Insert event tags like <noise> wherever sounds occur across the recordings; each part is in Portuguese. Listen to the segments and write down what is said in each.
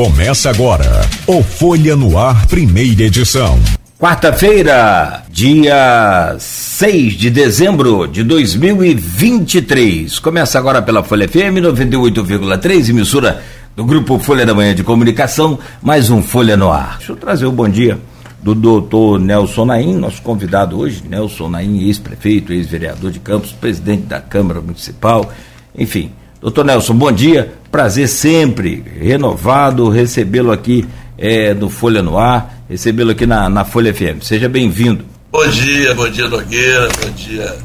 Começa agora o Folha no Ar, primeira edição. Quarta-feira, dia 6 de dezembro de 2023. Começa agora pela Folha FM 98,3, emissora do Grupo Folha da Manhã de Comunicação, mais um Folha no Ar. Deixa eu trazer o bom dia do doutor Nelson Naim, nosso convidado hoje, Nelson Naim, ex-prefeito, ex-vereador de Campos, presidente da Câmara Municipal, enfim. Doutor Nelson, bom dia, prazer sempre renovado recebê-lo aqui é, no Folha no Ar, recebê-lo aqui na, na Folha FM. Seja bem-vindo. Bom dia, bom dia Nogueira, bom dia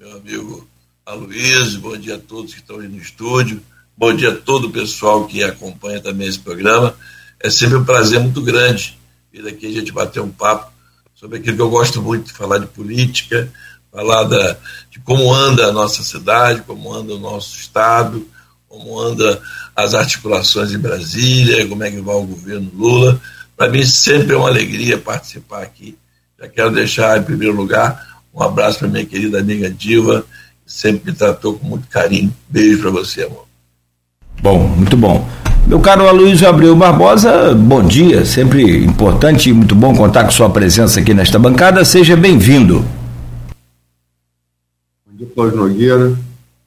meu amigo Aloysio, bom dia a todos que estão aí no estúdio, bom dia a todo o pessoal que acompanha também esse programa. É sempre um prazer muito grande vir aqui a gente bater um papo sobre aquilo que eu gosto muito de falar de política, falar da, de como anda a nossa cidade, como anda o nosso estado, como anda as articulações em Brasília, como é que vai o governo Lula. Para mim sempre é uma alegria participar aqui. Já quero deixar em primeiro lugar um abraço para minha querida amiga Diva, que sempre me tratou com muito carinho. Beijo para você, amor. Bom, muito bom. Meu caro Aloysio Abreu Barbosa, bom dia, sempre importante e muito bom contar com sua presença aqui nesta bancada, seja bem-vindo. Bom dia, Cláudio Nogueira,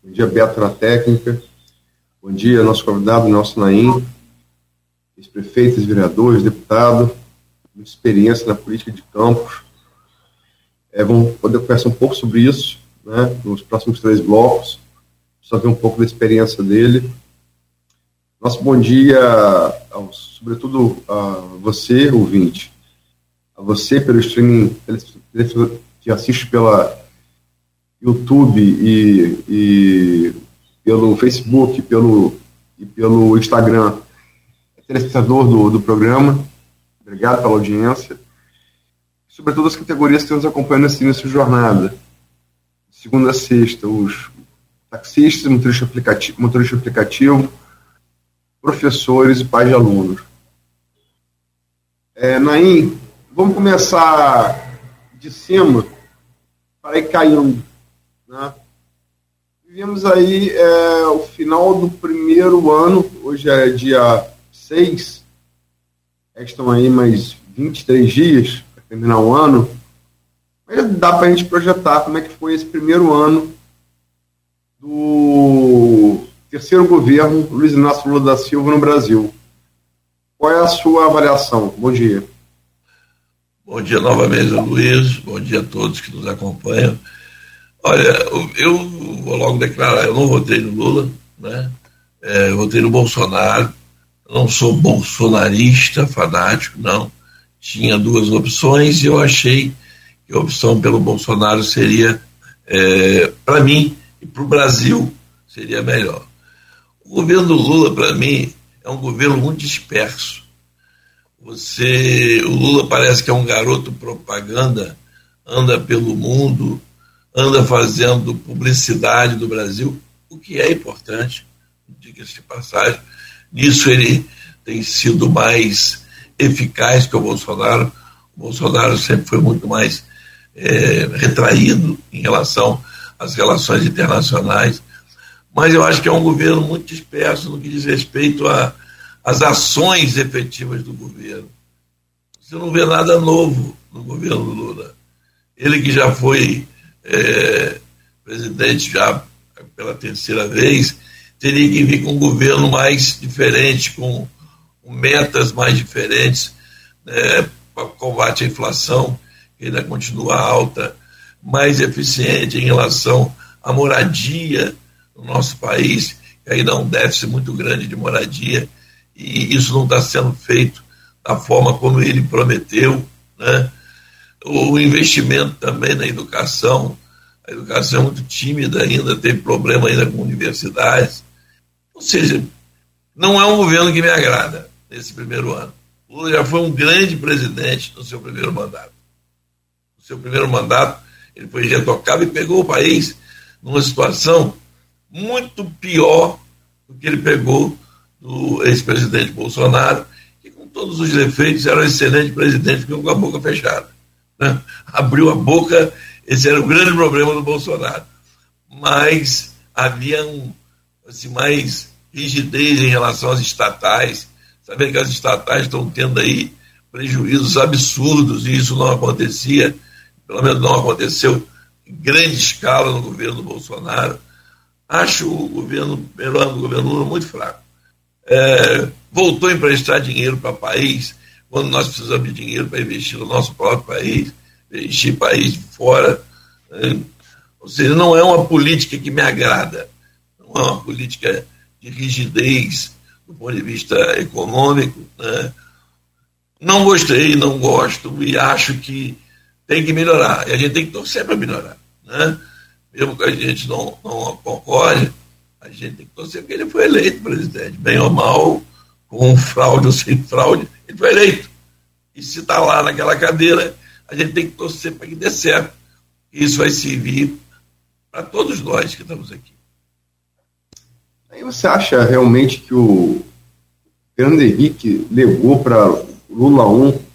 bom dia, Beto na técnica, bom dia, nosso convidado Nelson Naim, ex-prefeitos, vereadores, deputado, muita experiência na política de campos. É, vamos poder conversar um pouco sobre isso, né, nos próximos três blocos, só ver um pouco da experiência dele. Nosso bom dia, ao, sobretudo a você, ouvinte, a você pelo streaming que assiste pela YouTube e, e pelo Facebook pelo, e pelo Instagram, é telespectador do, do programa. Obrigado pela audiência. Sobretudo as categorias que nos acompanham nesse início jornada. segunda a sexta, os taxistas, motorista aplicativo, motorista aplicativo professores e pais de alunos. É, Naim, vamos começar de cima para ir caindo. Né? Vivemos aí é, o final do primeiro ano, hoje é dia 6, estão aí mais 23 dias para terminar o ano, mas dá para a gente projetar como é que foi esse primeiro ano do terceiro governo Luiz Inácio Lula da Silva no Brasil. Qual é a sua avaliação? Bom dia. Bom dia novamente, Luiz. Bom dia a todos que nos acompanham. Olha, eu vou logo declarar, eu não votei no Lula, né? É, votei no Bolsonaro. Não sou bolsonarista, fanático, não. Tinha duas opções e eu achei que a opção pelo Bolsonaro seria, é, para mim e para o Brasil, seria melhor. O governo Lula, para mim, é um governo muito disperso. Você, o Lula parece que é um garoto propaganda, anda pelo mundo, anda fazendo publicidade do Brasil, o que é importante, diga-se de passagem. Nisso ele tem sido mais eficaz que o Bolsonaro. O Bolsonaro sempre foi muito mais é, retraído em relação às relações internacionais mas eu acho que é um governo muito disperso no que diz respeito às ações efetivas do governo. Você não vê nada novo no governo Lula. Ele que já foi é, presidente já pela terceira vez, teria que vir com um governo mais diferente, com, metas mais diferentes né, para combate à inflação, que ainda continua alta, mais eficiente em relação à moradia, no nosso país, que ainda há um déficit muito grande de moradia, e isso não está sendo feito da forma como ele prometeu. Né? O investimento também na educação, a educação é muito tímida ainda, tem problema ainda com universidades. Ou seja, não é um governo que me agrada nesse primeiro ano. Lula já foi um grande presidente no seu primeiro mandato. No seu primeiro mandato, ele foi retocado e pegou o país numa situação muito pior do que ele pegou do ex-presidente Bolsonaro, que com todos os defeitos era um excelente presidente, com a boca fechada. Né? <laughs> Abriu a boca, esse era o grande problema do Bolsonaro. Mas havia um, assim, mais rigidez em relação às estatais, Saber que as estatais estão tendo aí prejuízos absurdos e isso não acontecia, pelo menos não aconteceu em grande escala no governo Bolsonaro. Acho o governo peruano, o governo Lula, muito fraco. É, voltou a emprestar dinheiro para o país, quando nós precisamos de dinheiro para investir no nosso próprio país, investir país fora. Né? Ou seja, não é uma política que me agrada, não é uma política de rigidez do ponto de vista econômico. Né? Não gostei, não gosto e acho que tem que melhorar. E a gente tem que torcer para melhorar. Né? Mesmo que a gente não, não concorde, a gente tem que torcer porque ele foi eleito presidente, bem ou mal, com fraude ou sem fraude, ele foi eleito. E se está lá naquela cadeira, a gente tem que torcer para que dê certo. Isso vai servir para todos nós que estamos aqui. Aí você acha realmente que o Fernando Henrique levou para Lula 1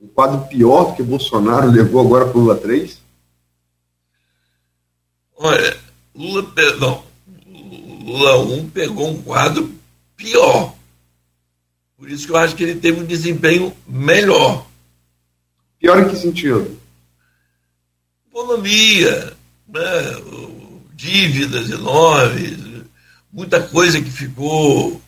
um quadro pior do que Bolsonaro levou agora para Lula 3? Olha, Lula, não, Lula 1 pegou um quadro pior. Por isso que eu acho que ele teve um desempenho melhor. Pior em que sentido? Economia, né? dívidas enormes, muita coisa que ficou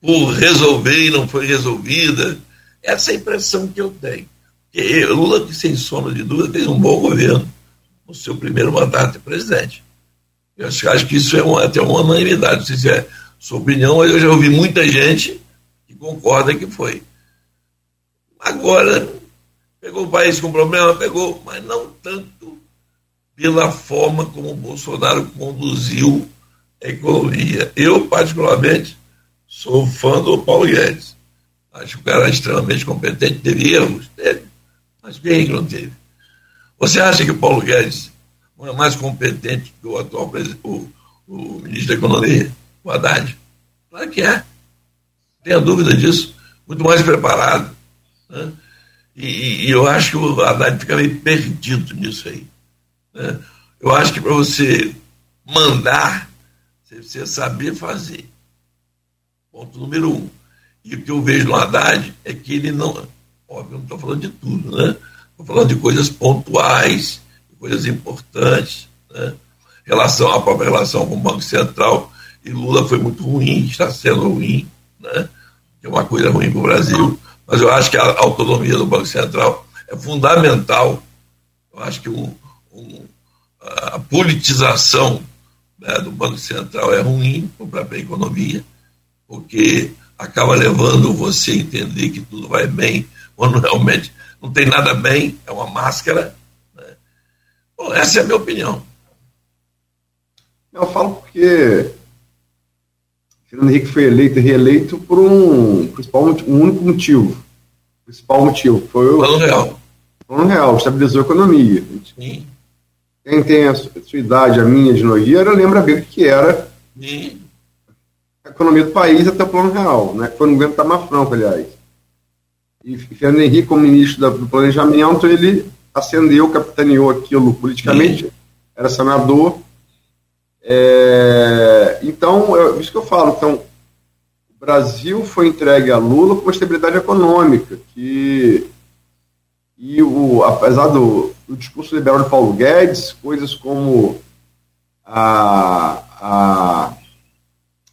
por resolver e não foi resolvida. Essa é a impressão que eu tenho. Porque Lula, que sem sombra de dúvida, fez um bom governo no seu primeiro mandato de presidente. Eu acho, acho que isso é uma, até uma unanimidade. Não sei se é sua opinião, mas eu já ouvi muita gente concorda que foi. Agora, pegou o país com problema? Pegou, mas não tanto pela forma como o Bolsonaro conduziu a economia. Eu, particularmente, sou fã do Paulo Guedes. Acho que o cara é extremamente competente, teve erros, teve. Mas quem que não teve? Você acha que o Paulo Guedes não é mais competente que o atual o, o ministro da Economia, o Haddad? Claro que é. Tenha dúvida disso. Muito mais preparado. Né? E, e, eu acho que o Haddad fica meio perdido nisso aí. Né? Eu acho que para você mandar, você precisa saber fazer. Ponto número um. E o que eu vejo no Haddad é que ele não. Óbvio, eu não estou falando de tudo, né? Estou falando de coisas pontuais, de coisas importantes, né? Relação, a própria relação com o Banco Central. E Lula foi muito ruim, está sendo ruim, né? Que é uma coisa ruim para o Brasil. Mas eu acho que a autonomia do Banco Central é fundamental. Eu acho que um, um, a politização né, do Banco Central é ruim para a economia, porque acaba levando você a entender que tudo vai bem, quando realmente não tem nada bem, é uma máscara. Né? Bom, essa é a minha opinião. Eu falo porque Fernando Henrique foi eleito e reeleito por um, principal, um único motivo. O principal motivo foi o plano real. Plano real, estabilizou a economia. Sim. Quem tem a sua idade, a minha de Nogueira, lembra bem o que era Sim. a economia do país até o plano real, né? que foi no governo Tamar Franco, aliás. E Fernando Henrique, como ministro do Planejamento, ele ascendeu, capitaneou aquilo politicamente, Sim. era senador. É, então, é isso que eu falo. Então, o Brasil foi entregue a Lula com estabilidade econômica, que e o, apesar do, do discurso liberal de Paulo Guedes, coisas como a, a,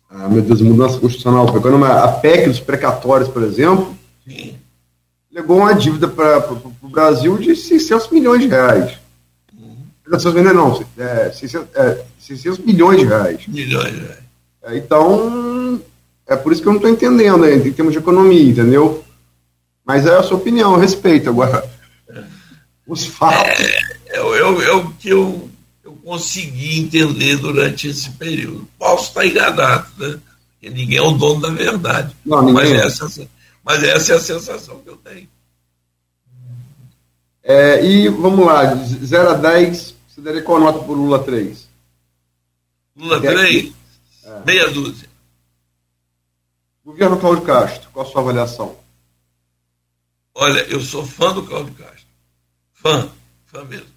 a meu Deus, mudança constitucional, a PEC dos precatórios, por exemplo, legou uma dívida para o Brasil de 600 milhões de reais. Uhum. 600 milhões não, é, 600, é, 600 milhões de reais. Milhões de reais. É, então, é por isso que eu não estou entendendo né, em termos de economia, entendeu? Mas é a sua opinião, eu respeito. Agora, <laughs> os fatos. É, é, é, é o que eu, eu consegui entender durante esse período. Posso estar enganado, né? Porque ninguém é o dono da verdade. Não, mas, é. essa, mas essa é a sensação que eu tenho. É, e vamos lá, 0 a 10, você daria qual nota por Lula 3? Lula 3? É. Meia dúzia. Governo Cláudio Castro, qual a sua avaliação? Olha, eu sou fã do Cláudio Castro fã, fã mesmo.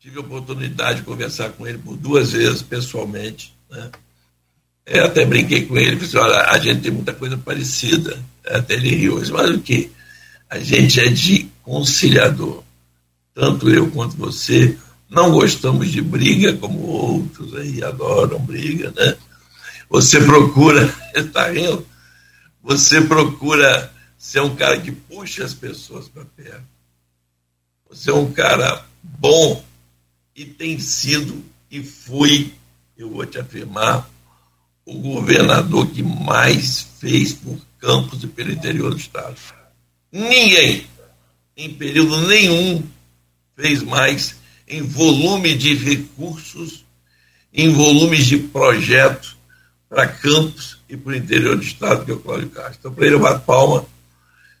Tive a oportunidade de conversar com ele por duas vezes, pessoalmente. Né? Eu até brinquei com ele, disse, olha, a gente tem muita coisa parecida. Até ele riu, mas o que? A gente é de conciliador. Tanto eu quanto você não gostamos de briga, como outros aí adoram briga, né? Você procura, está <laughs> rindo? Você procura ser um cara que puxa as pessoas para perto. Você é um cara bom e tem sido e foi, eu vou te afirmar, o governador que mais fez por campos e pelo interior do Estado. Ninguém, em período nenhum, fez mais em volume de recursos, em volumes de projetos para campos e para o interior do Estado, que é o Cláudio Castro. Então, para ele, eu bato palma.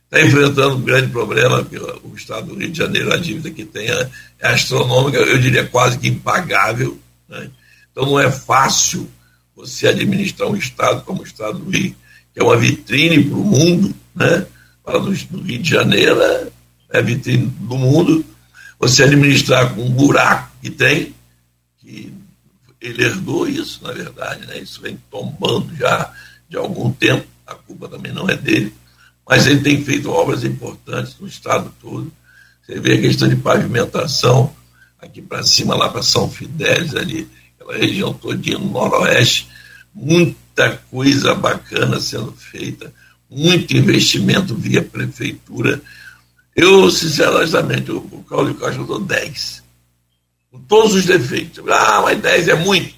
Está enfrentando um grande problema, porque o Estado do Rio de Janeiro, a dívida que tem é, é astronômica, eu diria quase que impagável. Né? Então, não é fácil você administrar um Estado como o Estado do Rio, que é uma vitrine para o mundo, né? Para do Rio de Janeiro, é, é vitrine do mundo. Você administrar com um buraco que tem, que ele herdou isso, na verdade, né? Isso vem tombando já de algum tempo, a culpa também não é dele, mas ele tem feito obras importantes no estado todo. Você vê a questão de pavimentação aqui para cima, lá para São Fidélis, ali, aquela região todinha no noroeste, muita coisa bacana sendo feita, muito investimento via prefeitura. Eu, sinceramente, o, o Cláudio Costa eu dou 10. Com todos os defeitos. Ah, mas 10 é muito.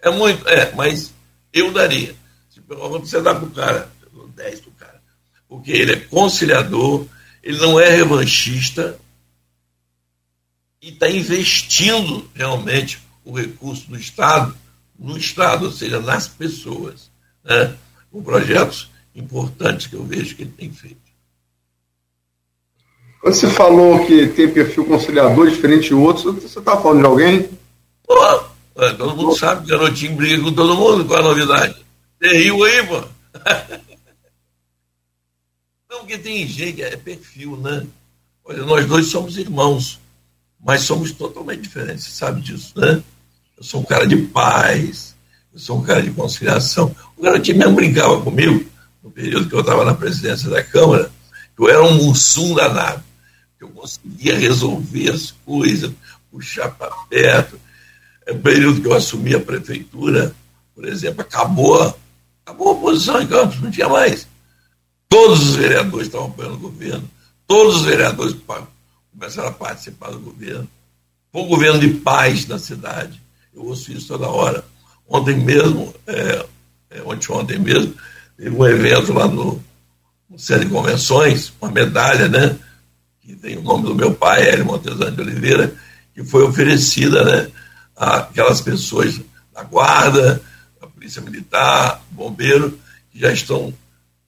É muito, é, mas eu daria. Se você dá para o cara, eu dou 10 para o cara. Porque ele é conciliador, ele não é revanchista e está investindo realmente o recurso do Estado no Estado, ou seja, nas pessoas, né? com projetos importantes que eu vejo que ele tem feito. Quando você falou que tem perfil conciliador diferente de outros, você está falando de alguém? Pô, é, todo mundo sabe que garotinho briga com todo mundo, qual a novidade? Você riu aí, pô? <laughs> Não, porque tem gente, é perfil, né? Olha, nós dois somos irmãos, mas somos totalmente diferentes, você sabe disso, né? Eu sou um cara de paz, eu sou um cara de conciliação. O garotinho mesmo brincava comigo, no período que eu estava na presidência da Câmara, eu era um mussum danado, eu conseguia resolver as coisas, puxar para perto. É período que eu assumi a prefeitura, por exemplo, acabou, acabou a oposição em Campos, não tinha mais. Todos os vereadores estavam apoiando o governo, todos os vereadores começaram a participar do governo. Foi um governo de paz na cidade. Eu ouço isso toda hora. Ontem mesmo, é, é, ontem, ontem mesmo, teve um evento lá no, no Centro de Convenções, uma medalha, né? Que tem o nome do meu pai, Hélio Montesano de Oliveira, que foi oferecida, né? Aquelas pessoas da guarda, da polícia militar, bombeiro, que já estão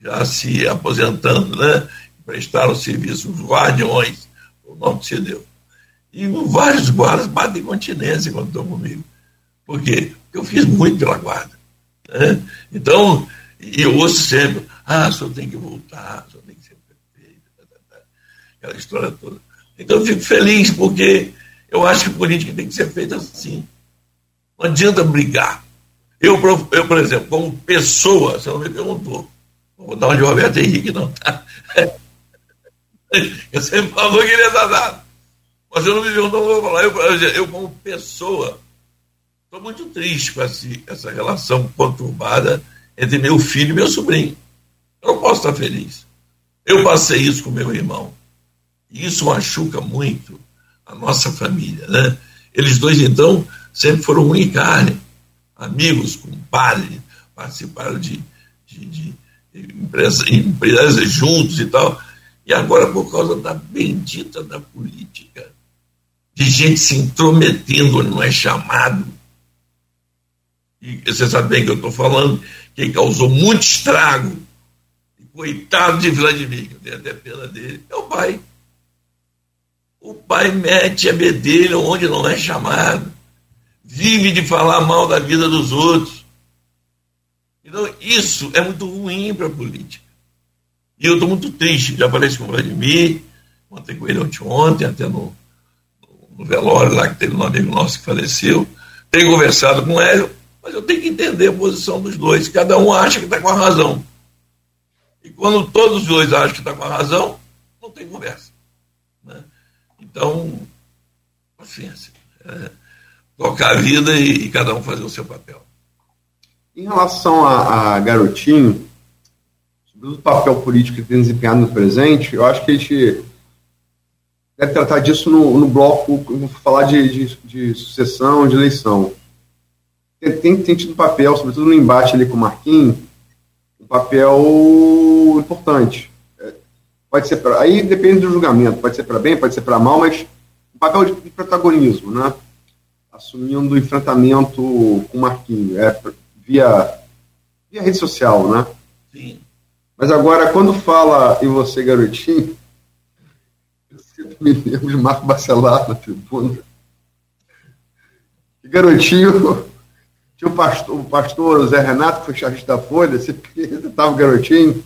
já se aposentando, né? Prestaram serviço, os guardiões, o nome que se deu. E vários guardas batem continência quando estão comigo. Por quê? Porque eu fiz muito pela guarda. Né? Então, e eu ouço sempre, ah, o senhor tem que voltar, o senhor tem que ser prefeito, tá, tá, tá. Aquela história toda. Então eu fico feliz, porque eu acho que política tem que ser feita assim. Não adianta brigar. Eu, eu por exemplo, como pessoa, você não me perguntou, não vou dar uma de Roberto Henrique, não, tá? <laughs> Eu sempre falou que ele é danado. Mas eu não me perguntou, não vou falar. Eu, eu como pessoa, Estou muito triste com essa relação conturbada entre meu filho e meu sobrinho. Eu não posso estar feliz. Eu passei isso com meu irmão. E isso machuca muito a nossa família. Né? Eles dois, então, sempre foram um carne, amigos, compadres, participaram de, de, de empresas, empresas juntos e tal. E agora, por causa da bendita da política, de gente se intrometendo não é chamado, e você sabe bem que eu estou falando, quem causou muito estrago, e coitado de Vladimir, que eu tenho até pena dele, é o pai. O pai mete a bedelha onde não é chamado, vive de falar mal da vida dos outros. Então, isso é muito ruim para a política. E eu estou muito triste, já falei isso com o Vladimir, ontem com ele ontem, ontem até no, no velório lá que teve um amigo nosso que faleceu. Tenho conversado com ele, Mas eu tenho que entender a posição dos dois. Cada um acha que está com a razão. E quando todos os dois acham que está com a razão, não tem conversa. Então, paciência. É, tocar a vida e, e, cada um fazer o seu papel. Em relação a, a Garotinho, sobre o papel político que tem desempenhado no presente, eu acho que a gente deve tratar disso no, no bloco, falar de, de, de, sucessão, de eleição. Tem, tem, tem tido papel, sobretudo no embate ali com o Marquinhos, um papel importante. Pode ser pra, aí depende do julgamento, pode ser para bem, pode ser para mal, mas um papel de, de, protagonismo, né? Assumindo o enfrentamento com o Marquinhos, é, via, via rede social, né? Sim. Mas agora, quando fala em você, garotinho, eu me lembro de Marco Bacelar na tribuna. E garotinho tinha o pastor, o pastor Zé Renato, que foi chargista da Folha, você <laughs> estava garotinho.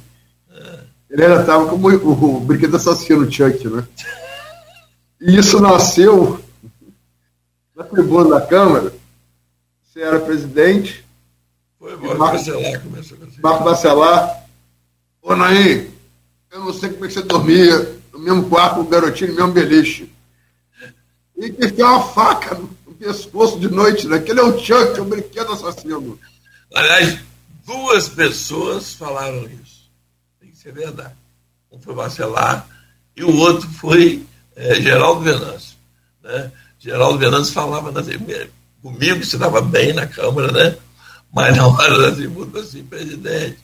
Ele ainda estava como o, o brinquedo assassino Chuck, né? E isso nasceu na tribuna da Câmara. Você era presidente. Foi, Marco Bacelar começou a Marco Bacelar. Ô, Naí, eu não sei como é que você dormia no mesmo quarto com o garotinho, no mesmo beliche. E que tem uma faca no pescoço de noite, né? Aquele é o Chuck, é o brinquedo assassino. Aliás, duas pessoas falaram isso. Ser verdade. Um foi Marcelar e o outro foi é, Geraldo Venâncio. Né? Geraldo Venâncio falava na, comigo que se dava bem na Câmara, né? Mas na hora da tribuna, assim, presidente,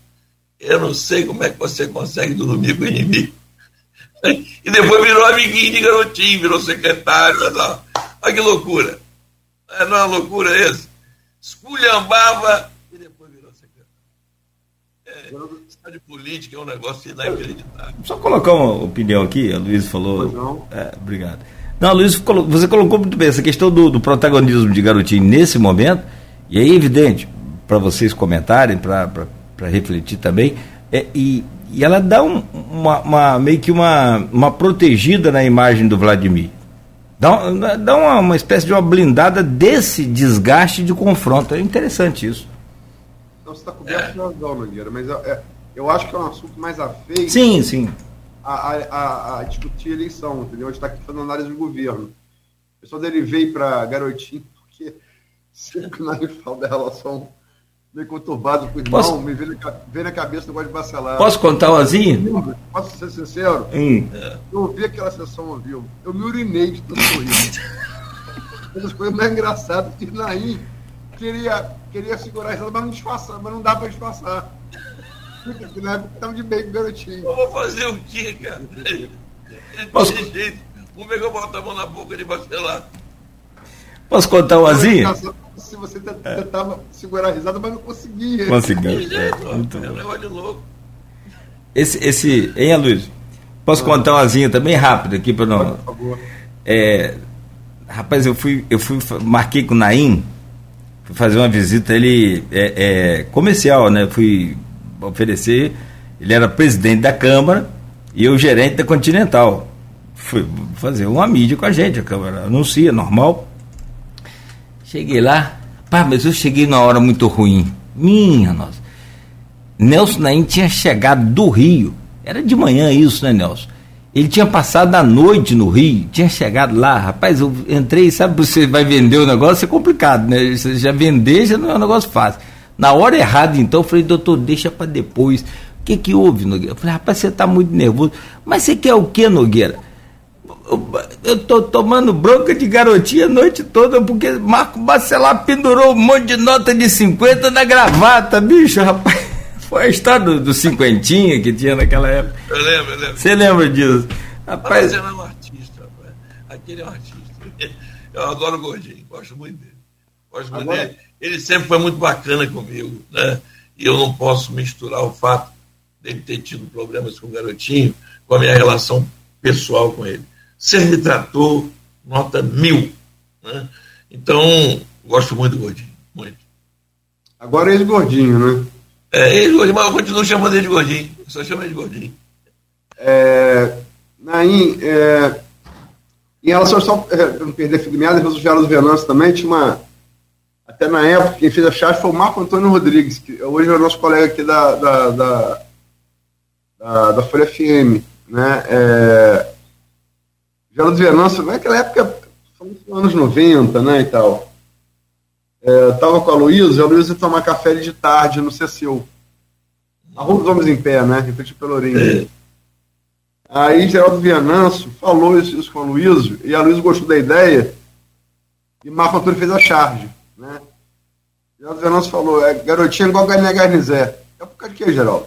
eu não sei como é que você consegue dormir com o inimigo. <laughs> E depois virou amiguinho de garotinho, virou secretário. Olha que loucura. É, não é uma loucura esse? Esculhambava É, de política é um negócio inacreditável. Só colocar uma opinião aqui, a Luiz falou. É, obrigado. Não, Luiz, você colocou muito bem essa questão do, do protagonismo de Garotinho nesse momento, e é evidente, para vocês comentarem, para refletir também, é, e, e ela dá um, uma, uma, meio que uma, uma protegida na imagem do Vladimir. Dá, dá uma, uma espécie de uma blindada desse desgaste de confronto. É interessante isso. Você está coberto de razão, Nogueira, mas é, eu acho que é um assunto mais afeito. Sim, sim. A, a, a, discutir a eleição, entendeu? A gente está aqui fazendo análise do governo. O pessoal dele veio para Garotinho, porque sempre que nós fala da relação meio conturbado com o irmão, Posso... me veio na, veio na cabeça do negócio de Bacelar. Posso contar uma asinha? Posso ser sincero? Hum. Eu ouvi aquela sessão ao vivo, eu me urinei de tanto sorriso. Uma das coisas mais engraçadas que Naim queria, queria segurar a risada, mas não disfarçar, mas não dá para disfarçar. Porque na época de bem garotinho. Eu vou fazer o quê, cara? Posso... jeito. Como é que eu boto a mão na boca de Bacelar? Posso contar uma asinha? Se você tentava segurar a risada, mas não conseguia. Conseguia. É, muito é um negócio de louco. Esse, esse, hein, Luiz? Posso ah. contar uma asinha também rápido aqui para não. Por favor. É, rapaz, eu fui, eu fui, marquei com o Naim, fui fazer uma visita, ele é, é comercial, né? Fui oferecer, ele era presidente da Câmara e eu gerente da Continental. Fui fazer uma mídia com a gente, a Câmara anuncia, normal. Cheguei lá, pá, mas eu cheguei na hora muito ruim. Minha nossa. Nelson Naim tinha chegado do Rio. Era de manhã isso, né, Nelson? Ele tinha passado a noite no Rio, tinha chegado lá, rapaz, eu entrei, sabe, você vai vender o negócio, é complicado, né? Você já vender já não é um negócio fácil. Na hora errada, então, eu falei, doutor, deixa para depois. O que que houve, Nogueira? Eu falei, rapaz, você está muito nervoso. Mas você quer o que, Nogueira? eu tô tomando bronca de garotinha a noite toda, porque Marco Bacelar pendurou um monte de nota de 50 na gravata, bicho, rapaz. Foi a história do, do cinquentinha que tinha naquela época. Eu lembro, eu lembro. Você lembra disso? Rapaz. Mas é um artista, rapaz. Aquele é um artista. Eu adoro o Gordinho, gosto muito dele. Gosto muito Agora... dele. Ele sempre foi muito bacana comigo, né? E eu não posso misturar o fato dele ter tido problemas com o garotinho com a minha relação pessoal com ele se retratou nota mil. Né? Então, gosto muito do Gordinho, muito. Agora é ex-gordinho, né? É, ex-gordinho, mas eu continuo chamando ele de Gordinho. Eu só chamo ele de Gordinho. É, Naim, é, em relação só é, não perder a figura meada, o Geraldo Venâncio também tinha uma Até na época, quem fez a chave foi o Marco Antônio Rodrigues, que hoje é o nosso colega aqui da, da, da, da, da Folha FM. Né? É, Geraldo Venâncio, naquela época, foi anos 90, né, e tal. É, tava com a Luísa, a Luísa ia tomar café de tarde no CCU. Na Rua dos Homens em Pé, né, em frente Pelourinho. É. Aí Geraldo Viananço falou isso, isso com a Luísa, e a Luísa gostou da ideia, e Marco Antônio fez a charge. Né? Geraldo Viananço falou, é garotinha igual Galinha Garnizé. É por causa de quê, Geraldo?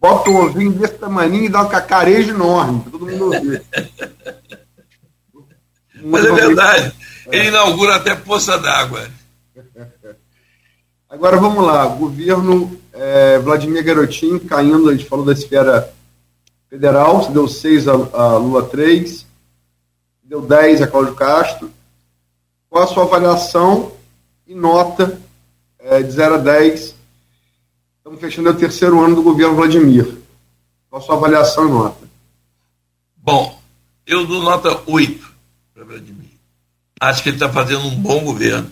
Bota um ovinho desse tamanho e dá uma cacareja enorme, pra todo mundo ouvir. <laughs> Mas é verdade. Ele inaugura até poça d'água. <laughs> Agora vamos lá. Governo é, Vladimir Garotinho caindo, a gente falou da esfera federal, deu 6 a, a Lula 3, deu 10 a Cláudio Castro. Qual a sua avaliação e nota é, de 0 a 10? Estamos fechando o terceiro ano do governo Vladimir. Qual a sua avaliação e nota? Bom, eu dou nota 8 para Vladimir. Acho que ele está fazendo um bom governo.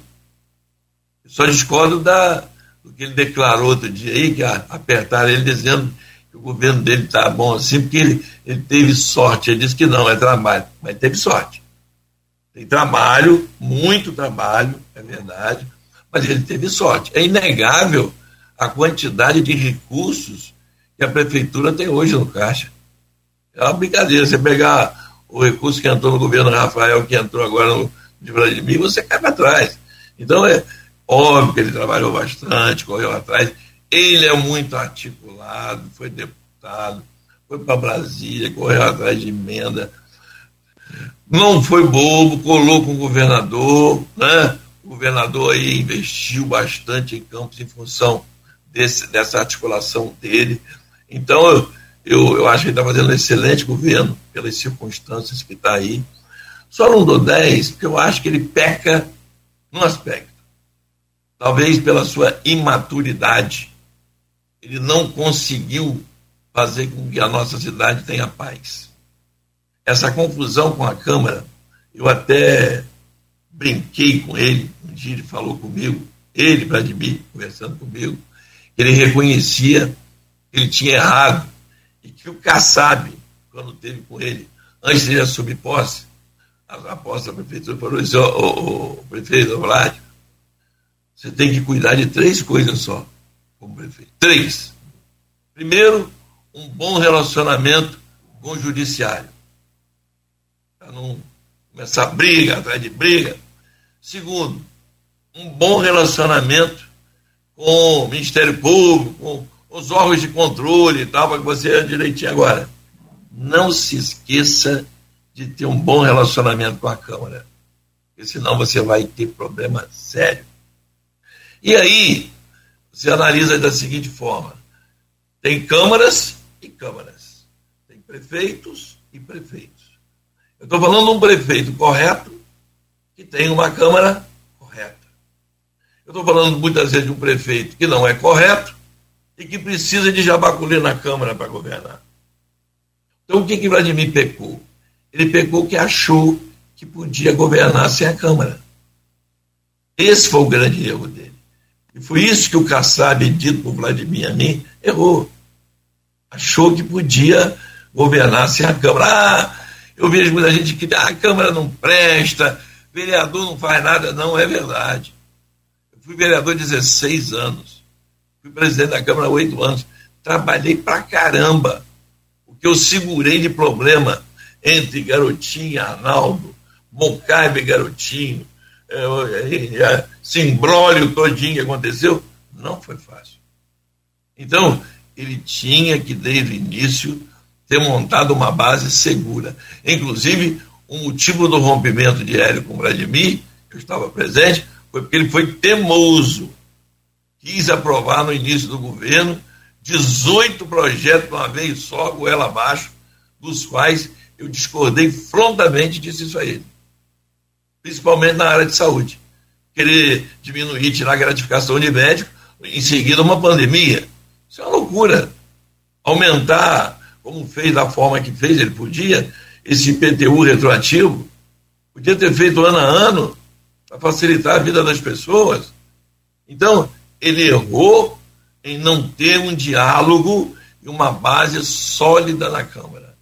Só discordo da, do que ele declarou outro dia aí, que apertaram ele dizendo que o governo dele está bom assim, porque ele, ele teve sorte. Ele disse que não, é trabalho, mas teve sorte. Tem trabalho, muito trabalho, é verdade, mas ele teve sorte. É inegável a quantidade de recursos que a prefeitura tem hoje no Caixa. É uma brincadeira. Você pegar o recurso que entrou no governo Rafael, que entrou agora no de Vladimir, você cai para trás. Então é óbvio que ele trabalhou bastante, correu atrás. Ele é muito articulado, foi deputado, foi para Brasília, correu atrás de emenda. Não foi bobo, colou com o governador, né? O governador aí investiu bastante em campos em função desse, dessa articulação dele. Então, eu, eu, acho que ele está fazendo um excelente governo, pelas circunstâncias que está aí. Só não dou 10, porque eu acho que ele peca num aspecto. Talvez pela sua imaturidade. Ele não conseguiu fazer com que a nossa cidade tenha paz. Essa confusão com a Câmara, eu até brinquei com ele, um dia ele falou comigo, ele, Vladimir, conversando comigo, ele reconhecia que ele tinha errado e que o Kassab, quando teve com ele, antes de assumir posse, a, posse da prefeitura falou isso, o, o, o prefeito Vlad, você tem que cuidar de três coisas só, como prefeito. Três. Primeiro, um bom relacionamento com o judiciário. Para não começar briga atrás de briga. Segundo, um bom relacionamento com o Ministério Público, com os órgãos de controle e tal, para que você ande direitinho agora. Não se esqueça de ter um bom relacionamento com a Câmara, porque senão você vai ter problema sério. E aí, você analisa da seguinte forma: tem câmaras e câmaras, tem prefeitos e prefeitos. Eu estou falando de um prefeito correto que tem uma Câmara correta. Eu estou falando muitas vezes de um prefeito que não é correto e que precisa de jabaculê na Câmara para governar. Então, o que, que Vladimir pecou? Ele pecou que achou que podia governar sem a Câmara. Esse foi o grande erro dele. E foi isso que o Kassab, dito por Vladimir a mim, errou. Achou que podia governar sem a Câmara. Ah, eu vejo muita gente que ah, a Câmara não presta, vereador não faz nada. Não, é verdade. Eu fui vereador 16 anos. Fui presidente da Câmara há oito anos. Trabalhei pra caramba. O que eu segurei de problema entre Garotinho Arnaldo, e Garotinho, é, é, é, esse embrólio todinho que aconteceu, não foi fácil. Então, ele tinha que, desde o início, ter montado uma base segura. Inclusive, o motivo do rompimento de Hélio com Vladimir, eu estava presente, foi porque ele foi teimoso quis aprovar no início do governo 18 projetos de uma vez só, goela abaixo, dos quais eu discordei frontamente disse isso a ele. Principalmente na área de saúde. Querer diminuir, tirar a gratificação de médico, em seguida uma pandemia. Isso é uma loucura. Aumentar, como fez da forma que fez, ele podia, esse IPTU retroativo, podia ter feito ano a ano, para facilitar a vida das pessoas Então, ele errou em não ter um diálogo e uma base sólida na Câmara.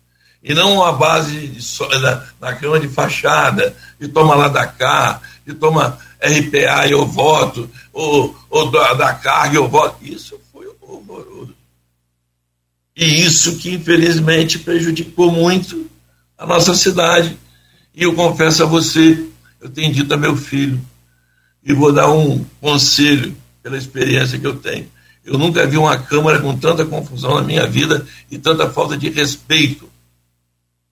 E não uma base na, na Câmara de fachada, de toma lá da cá, de toma RPA eu voto, ou, ou da, da carga eu voto. Isso foi horroroso. E isso que, infelizmente, prejudicou muito a nossa cidade. E eu confesso a você, eu tenho dito a meu filho, e vou dar um conselho pela experiência que eu tenho. Eu nunca vi uma Câmara com tanta confusão na minha vida e tanta falta de respeito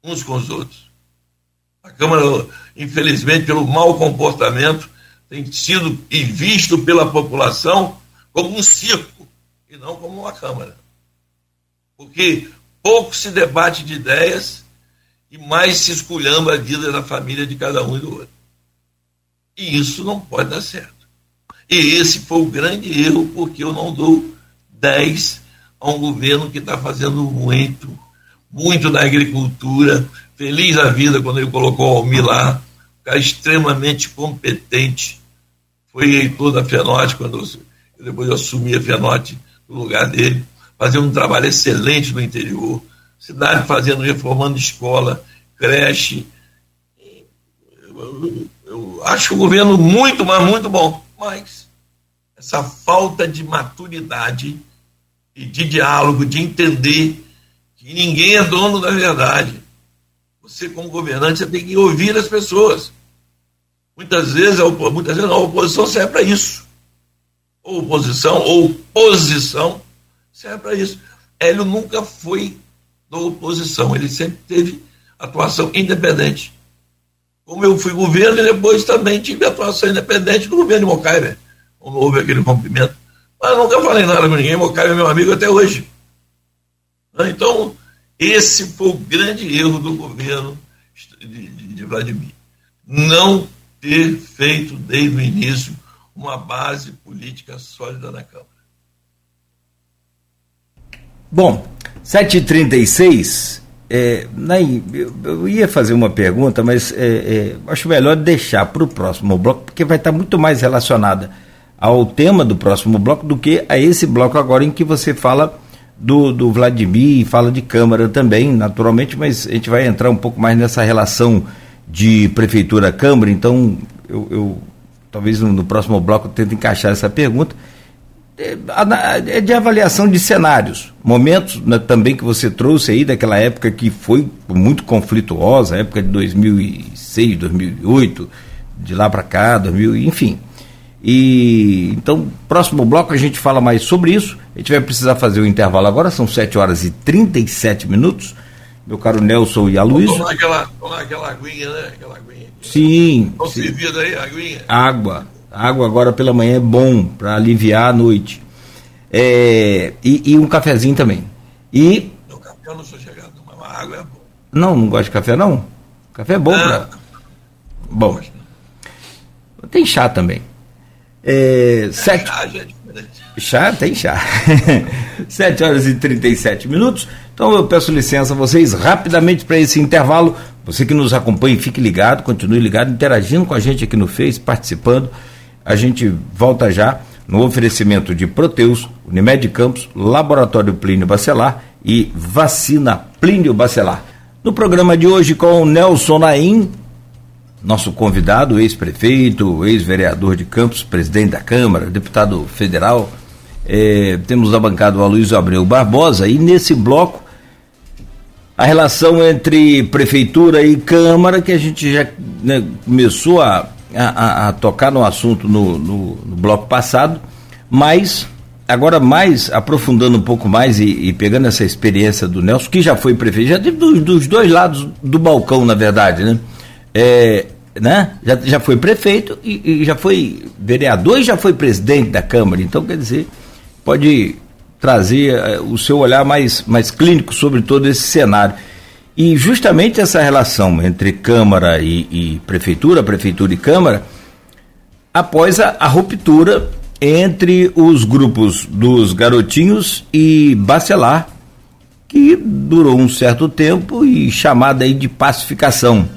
uns com os outros. A Câmara, infelizmente, pelo mau comportamento, tem sido e visto pela população como um circo e não como uma Câmara. Porque pouco se debate de ideias e mais se esculhamba a vida da família de cada um e do outro. E isso não pode dar certo. E esse foi o grande erro, porque eu não dou 10 a um governo que está fazendo muito, muito na agricultura. Feliz a vida quando ele colocou o Almir lá, um cara extremamente competente. Foi reitor da Fenote, quando eu, depois eu assumi a Fenote no lugar dele, fazendo um trabalho excelente no interior. Cidade fazendo, reformando escola, creche. Eu, eu acho o governo muito, mas muito bom mas essa falta de maturidade e de diálogo, de entender que ninguém é dono da verdade. Você, como governante, você tem que ouvir as pessoas. Muitas vezes, a, muitas vezes a oposição serve para isso. Ou oposição, ou posição, serve para isso. Hélio nunca foi da oposição, ele sempre teve atuação independente. Como eu fui governo, e depois também tive atuação independente do governo de Mocaibe, quando houve aquele cumprimento. Mas nunca falei nada com ninguém, Mocaibe é meu amigo até hoje. Então, esse foi o grande erro do governo de Vladimir. Não ter feito desde o início uma base política sólida na Câmara. Bom, 7h36, é, Naim, eu, ia fazer uma pergunta, mas é, é, acho melhor deixar para o próximo bloco, porque vai estar muito mais relacionada ao tema do próximo bloco do que a esse bloco agora em que você fala do, do Vladimir e fala de Câmara também, naturalmente, mas a gente vai entrar um pouco mais nessa relação de Prefeitura-Câmara, então eu, eu talvez no, no próximo bloco eu tente encaixar essa pergunta é, é de avaliação de cenários, momentos né, também que você trouxe aí daquela época que foi muito conflituosa, época de 2006, 2008, de lá para cá, 2000, enfim. E então, próximo bloco a gente fala mais sobre isso. A gente vai precisar fazer o intervalo agora, são 7 horas e 37 minutos. Meu caro Nelson e a Luiz. Tomar aquela, tomar aquela aguinha, né? Aquela aguinha. Sim. Estão servindo aí, aguinha? Água água agora pela manhã é bom para aliviar a noite. É, e, e, um cafezinho também. E. Não, café eu não sou chegado, mas água é bom. Não, não gosta de café não? Café é bom, pra... Bom. Tem chá também. É, sete... Chá é diferente. Chá, tem chá. <laughs> 7 horas e 37 minutos. Então eu peço licença a vocês rapidamente para esse intervalo. Você que nos acompanha, fique ligado, continue ligado, interagindo com a gente aqui no Face, participando. A gente volta já no oferecimento de Proteus, Unimed Campos, Laboratório Plínio Bacelar e Vacina Plínio Bacelar. No programa de hoje com o Nelson Naim, nosso convidado, ex-prefeito, ex-vereador de Campos, presidente da Câmara, deputado federal. É, temos a bancada o Aloysio Abreu Barbosa e nesse bloco a relação entre prefeitura e Câmara, que a gente já né, começou a a, a, tocar no assunto no, no, no, bloco passado, mas agora mais aprofundando um pouco mais e, e, pegando essa experiência do Nelson, que já foi prefeito, já teve dos, dos dois lados do balcão, na verdade, né? É, né? Já, já foi prefeito e, e, já foi vereador e já foi presidente da Câmara. Então, quer dizer, pode trazer uh, o seu olhar mais, mais clínico sobre todo esse cenário. E justamente essa relação entre Câmara e, e Prefeitura, Prefeitura e Câmara, após a, a, ruptura entre os grupos dos garotinhos e Bacelar, que durou um certo tempo e chamada aí de pacificação.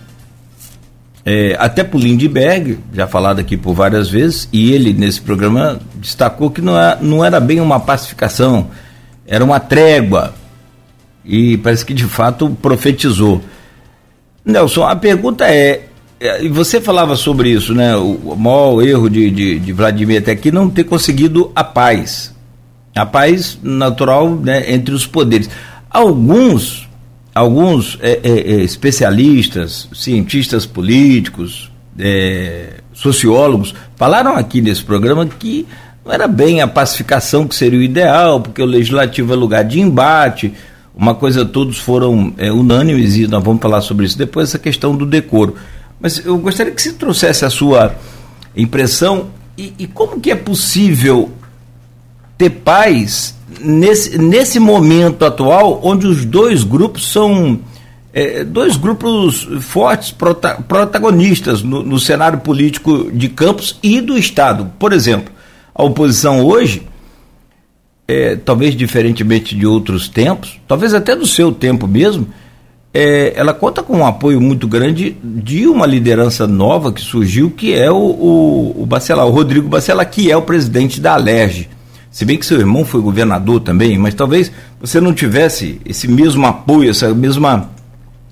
É, até por Lindbergh, já falado aqui por várias vezes, e ele nesse programa destacou que não, é, não era bem uma pacificação, era uma trégua. E parece que de fato profetizou. Nelson, a pergunta é, é, e você falava sobre isso, né? O, maior erro de, de, de, Vladimir até aqui não ter conseguido a paz. A paz natural né, entre os poderes. Alguns, alguns é, é, é especialistas, cientistas políticos, é, sociólogos, falaram aqui nesse programa que não era bem a pacificação que seria o ideal, porque o legislativo é lugar de embate, uma coisa todos foram é, unânimes, e nós vamos falar sobre isso depois, essa questão do decoro. Mas eu gostaria que você trouxesse a sua impressão e, e como que é possível ter paz nesse, nesse momento atual, onde os dois grupos são é, dois grupos fortes prota, protagonistas no, no, cenário político de Campos e do Estado. Por exemplo, a oposição hoje, é, talvez diferentemente de outros tempos, talvez até do seu tempo mesmo, é, ela conta com um apoio muito grande de uma liderança nova que surgiu, que é o, o, o Bacelar, o Rodrigo Bacelar, que é o presidente da Alerj. Se bem que seu irmão foi governador também, mas talvez você não tivesse esse mesmo apoio, essa mesma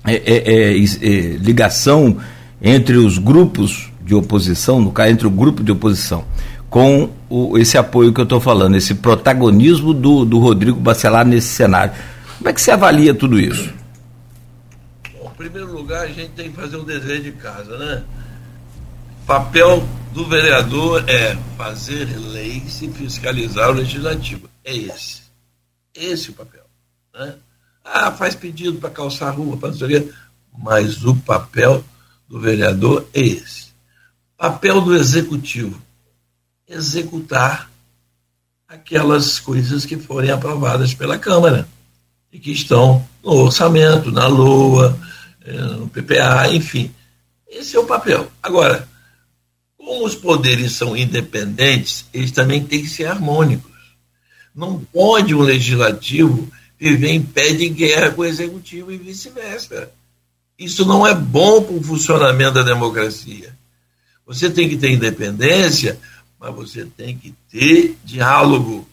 é, é, é, é ligação entre os grupos de oposição, no caso, entre o grupo de oposição, com o, esse apoio que eu estou falando, esse protagonismo do, do Rodrigo Bacelar nesse cenário. Como é que você avalia tudo isso? primeiro lugar, a gente tem que fazer um desenho de casa, né? Papel do vereador é fazer leis e fiscalizar o legislativo. É esse. Esse é o papel. Né? Ah, faz pedido para calçar a rua, para. Mas o papel do vereador é esse. Papel do executivo. Executar aquelas coisas que forem aprovadas pela Câmara e que estão no orçamento, na LOA, é, no PPA, enfim. Esse é o papel. Agora, como os poderes são independentes, eles também têm que ser harmônicos. Não pode um legislativo viver em pé de guerra com o executivo e vice-versa. Isso não é bom para o funcionamento da democracia. Você tem que ter independência, mas você tem que ter diálogo,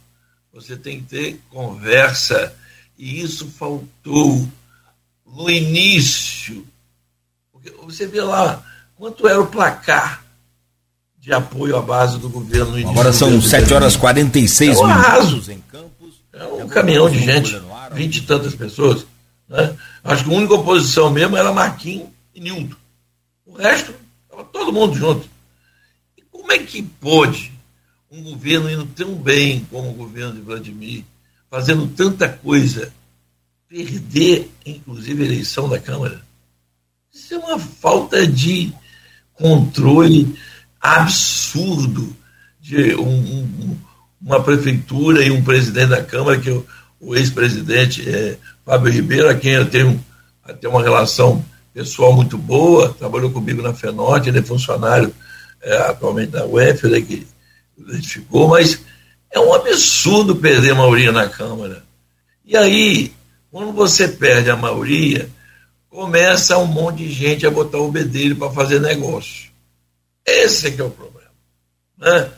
você tem que ter conversa. E isso faltou no início, você vê lá quanto era o placar de apoio à base do governo. Agora são 7 horas 46 é um minutos em Campos. É um caminhão de gente, vinte e tantas pessoas. Né? Acho que a única oposição mesmo era Marquinhos e Nildo. O resto, estava todo mundo junto. E como é que pode um governo indo tão bem como o governo de Vladimir, fazendo tanta coisa perder, inclusive, a eleição da Câmara. Isso é uma falta de controle absurdo de um, um, uma prefeitura e um presidente da Câmara, que é o, o ex-presidente é, Fábio Ribeiro, a quem eu tenho até uma relação pessoal muito boa, trabalhou comigo na FENORTE, ele é funcionário é, atualmente da UF, né, que identificou, mas é um absurdo perder a maioria na Câmara. E aí, quando você perde a maioria, começa um monte de gente a botar o bedelho para fazer negócio. Esse é que é o problema. Né?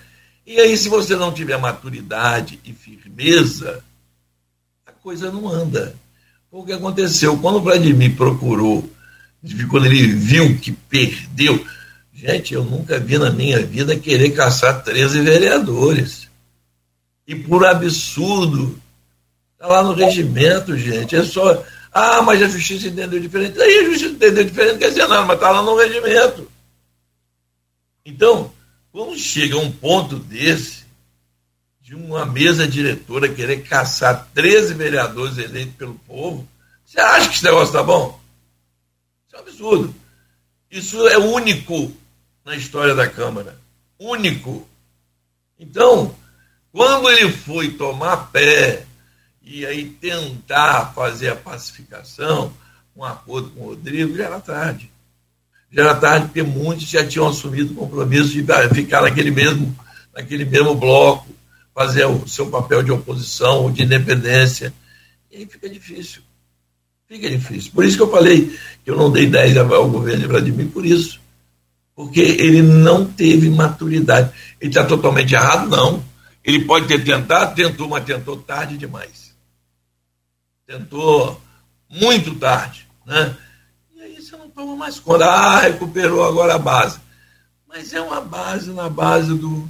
E aí, se você não tiver maturidade e firmeza, a coisa não anda. O que aconteceu? Quando o Vladimir procurou, quando ele viu que perdeu, gente, eu nunca vi na minha vida querer caçar 13 vereadores. E por absurdo, Está lá no regimento, gente. É só. Ah, mas a justiça entendeu diferente. Aí a justiça entendeu diferente, quer dizer nada, mas está lá no regimento. Então, quando chega um ponto desse, de uma mesa diretora querer caçar 13 vereadores eleitos pelo povo, você acha que esse negócio está bom? Isso é um absurdo. Isso é único na história da Câmara. Único. Então, quando ele foi tomar pé e aí tentar fazer a pacificação, um acordo com o Rodrigo, já era tarde. Já era tarde porque muitos já tinham assumido o compromisso de ficar naquele mesmo, naquele mesmo bloco, fazer o seu papel de oposição ou de independência. E aí fica difícil. Fica difícil. Por isso que eu falei que eu não dei 10 ao governo de Vladimir, por isso. porque ele não teve maturidade. Ele está totalmente errado? Não. Ele pode ter tentado, tentou, mas tentou tarde demais. Tentou muito tarde. Né? Toma mais conta. Ah, recuperou agora a base. Mas é uma base na base do.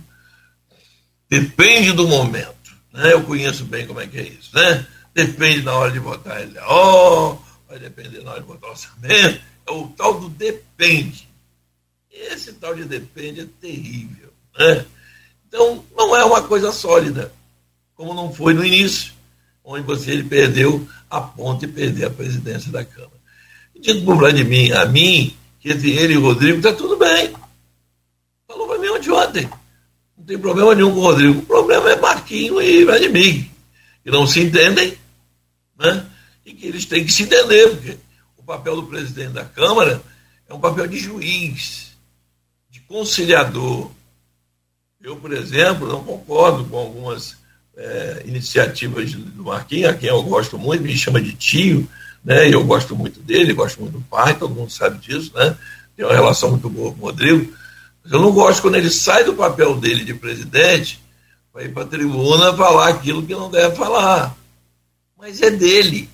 Depende do momento. Né? Eu conheço bem como é que é isso. Né? Depende na hora de votar ele. Vai depender na hora de votar o orçamento. É o tal do depende. Esse tal de depende é terrível. Né? Então, não é uma coisa sólida, como não foi no início, onde você ele perdeu a ponte e perdeu a presidência da Câmara. Dito por Vladimir, a mim, que entre ele e o Rodrigo está tudo bem. Falou para mim ontem ontem. Não tem problema nenhum com o Rodrigo. O problema é Marquinho e Vladimir, que não se entendem, né? e que eles têm que se entender, porque o papel do presidente da Câmara é um papel de juiz conciliador. Eu, por exemplo, não concordo com algumas é, iniciativas do Marquinhos, a quem eu gosto muito, me chama de tio, né? eu gosto muito dele, gosto muito do pai, todo mundo sabe disso, né? tem uma relação muito boa com o Rodrigo. Mas eu não gosto quando ele sai do papel dele de presidente para ir para a tribuna falar aquilo que não deve falar. Mas é dele,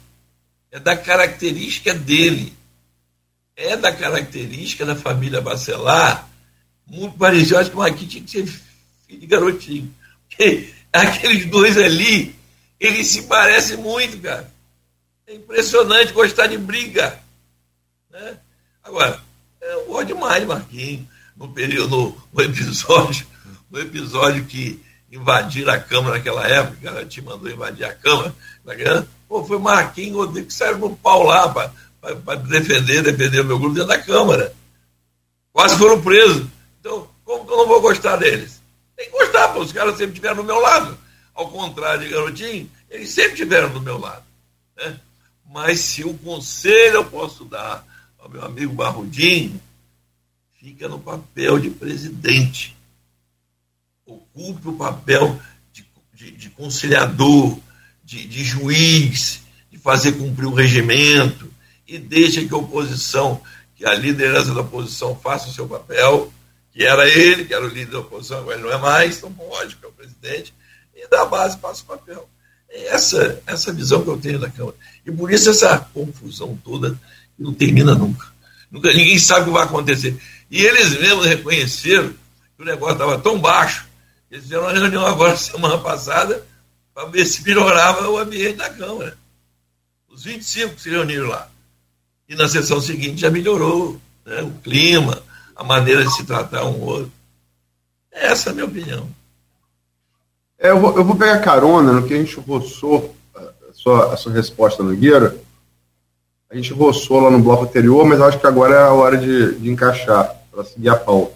é da característica dele, é da característica da família Bacelar muito parecido. Acho que o tinha que ser filho de garotinho. Porque <laughs> aqueles dois ali, eles se parecem muito, cara. É impressionante gostar de briga. Né? Agora, eu gosto demais de Marquinhos. No, período, no, episódio, no episódio que invadiram a Câmara naquela época, ela te mandou invadir a Câmara, pô, foi Marquinhos Rodrigo que saiu no pau lá para defender, defender o meu grupo dentro da Câmara. Quase foram presos. Então, como que eu não vou gostar deles? Tem que gostar, porque os caras sempre estiveram do meu lado. Ao contrário de garotinho, eles sempre estiveram do meu lado. Né? Mas se o conselho eu posso dar ao meu amigo Barrudinho, fica no papel de presidente. Ocupe o papel de, de, de conciliador, de, de juiz, de fazer cumprir o regimento e deixa que a oposição, que a liderança da oposição faça o seu papel que era ele, que era o líder da oposição, agora ele não é mais, então pode, que é o presidente, e da base passa o papel. Essa, essa visão que eu tenho da Câmara. E por isso essa confusão toda não termina nunca. nunca ninguém sabe o que vai acontecer. E eles mesmos reconheceram que o negócio estava tão baixo, eles fizeram uma reunião agora, <laughs> semana passada, para ver se melhorava o ambiente da Câmara. Os 25 que se reuniram lá. E na sessão seguinte já melhorou né, o clima, a maneira de se tratar um outro. Essa é a minha opinião. É, eu, vou, eu vou pegar carona no que a gente roçou a sua, a sua resposta, Nogueira. A gente roçou lá no bloco anterior, mas acho que agora é a hora de, de encaixar para seguir a pauta.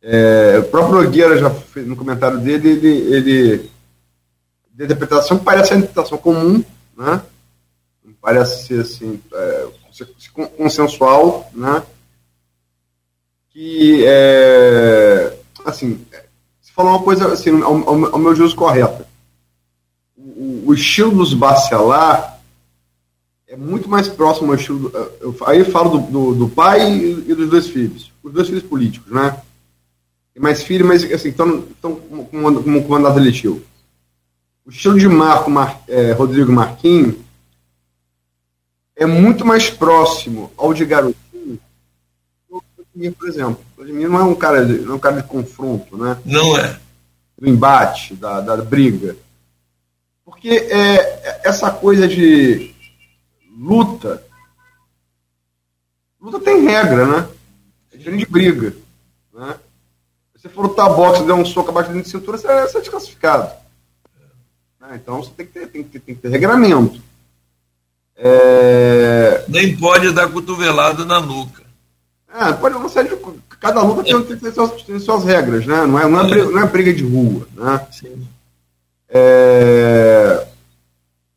É, o próprio Nogueira já fez no comentário dele, ele, ele de interpretação parece a interpretação comum, né? Parece ser assim, é, consensual, né? que é, assim, falou uma coisa assim, ao, ao, ao meu juízo correta. O, o, estilo dos Bacelar é muito mais próximo ao estilo. Do, eu, aí eu falo do, do, do, pai e, dos dois filhos. Os dois filhos políticos, né? Tem mais filhos, mas assim, estão como, como comandado eletivo. O estilo de Marco Mar, é, Rodrigo Marquinhos é muito mais próximo ao de Garoto Vladimir, por exemplo. Vladimir não é um cara de, não é um cara de confronto, né? Não é. Do embate, da, da briga. Porque é, essa coisa de luta. Luta tem regra, né? É diferente de briga. Né? Se você for lutar boxe e der um soco abaixo de cintura, você é, você é desclassificado. É, então você tem que ter, tem que ter, tem que ter regramento. É... Nem pode dar cotovelada na nuca. É, pode uma série de, cada luta tem, tem, tem, suas, tem suas regras, né? Não é, não é, briga, não é briga de rua, né? Sim. É,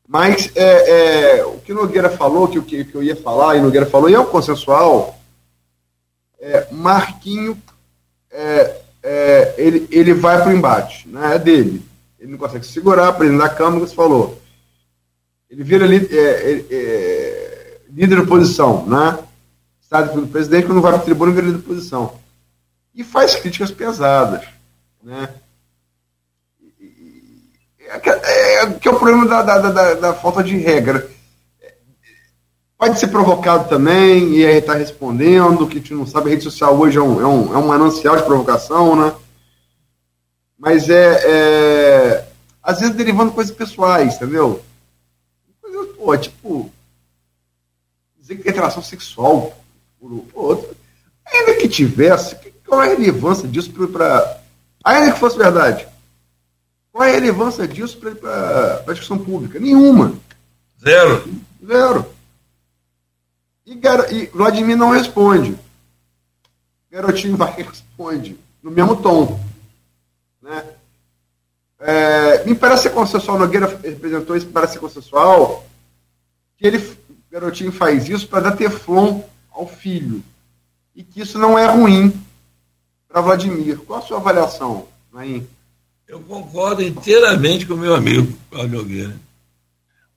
mas é, é, o que Nogueira falou, que, que, que eu ia falar, e Nogueira falou, e é o consensual, é, Marquinho, é, é, ele, ele vai para o embate, né? é dele. Ele não consegue segurar, presidente da Câmara, você falou. Ele vira li, é, líder da oposição, né? Sabe pelo presidente, quando vai para a tribuna, vira de oposição. E faz críticas pesadas. Né? É, é, que é o problema da, da, da, da, falta de regra. Pode ser provocado também, e aí está respondendo, que a gente não sabe, a rede social hoje é um, é um, é um manancial de provocação, né? Mas é, é às vezes derivando coisas pessoais, entendeu? Coisas, pô, tipo, dizer que tem atração sexual por outro. Ainda que tivesse, qual é a relevância disso para. Ainda que fosse verdade. Qual é a relevância disso para a discussão pública? Nenhuma. Zero. Zero. E, e Vladimir não responde. Garotinho vai responde. No mesmo tom. Né? É, me parece consensual, Nogueira representou isso, me parece consensual, que ele, garotinho, faz isso para dar teflon ao filho. E que isso não é ruim para Vladimir. Qual a sua avaliação, Naim? Eu concordo inteiramente com o meu amigo Cláudio Nogueira.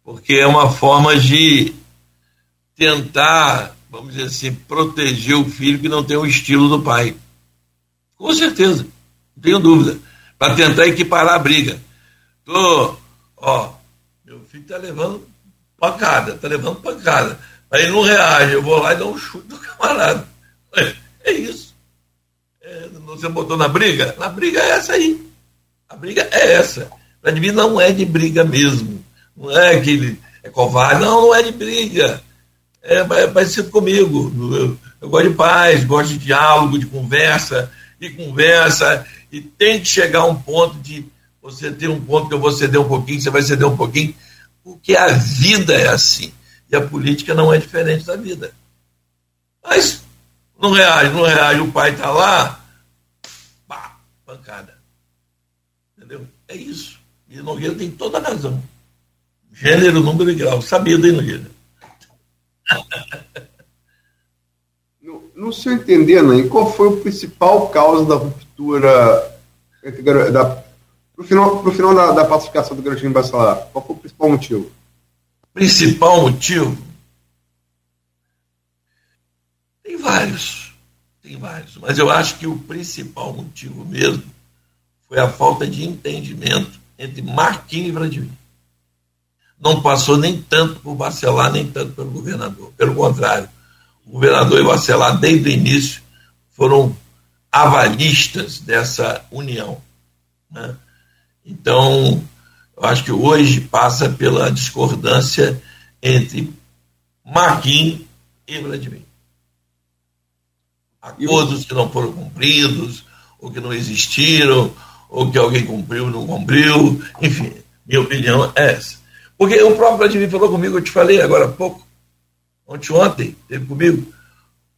Porque é uma forma de tentar, vamos dizer assim, proteger o filho que não tem o estilo do pai. Com certeza, não tenho dúvida para tentar equiparar a briga. Tô, ó, meu filho tá levando pancada, tá levando pancada. Aí ele não reage, eu vou lá e dou um chute do <laughs> camarada. É isso. É, você botou na briga? Na briga é essa aí. A briga é essa. Vladimir não é de briga mesmo. Não é que ele é covarde. Não, não é de briga. É, é parecido comigo. Eu, eu gosto de paz, gosto de diálogo, de conversa, e conversa, e tem que chegar a um ponto de você ter um ponto que eu vou ceder um pouquinho, você vai ceder um pouquinho, porque a vida é assim. E a política não é diferente da vida. Mas não reage, não reage, o pai está lá, pá, pancada. Entendeu? É isso. E Nogueira tem toda a razão. Gênero, número e grau. Sabia, daí, Nogueira? No, no seu entender, né, qual foi o principal causa da ruptura? da, pro final, pro final da, da pacificação do garotinho Bacelar? Qual foi o principal motivo? Principal motivo? Tem vários. Tem vários. Mas eu acho que o principal motivo mesmo foi a falta de entendimento entre Marquinhos e Vladimir. Não passou nem tanto por Bacelar, nem tanto pelo governador. Pelo contrário, o governador e Bacelar, desde o início, foram avalistas dessa união. Né? Então, eu acho que hoje passa pela discordância entre Marquinhos e Vladimir. Acordos que não foram cumpridos, ou que não existiram, ou que alguém cumpriu ou não cumpriu, enfim, minha opinião é essa. Porque o próprio Vladimir falou comigo, eu te falei agora há pouco, ontem, ontem, teve comigo,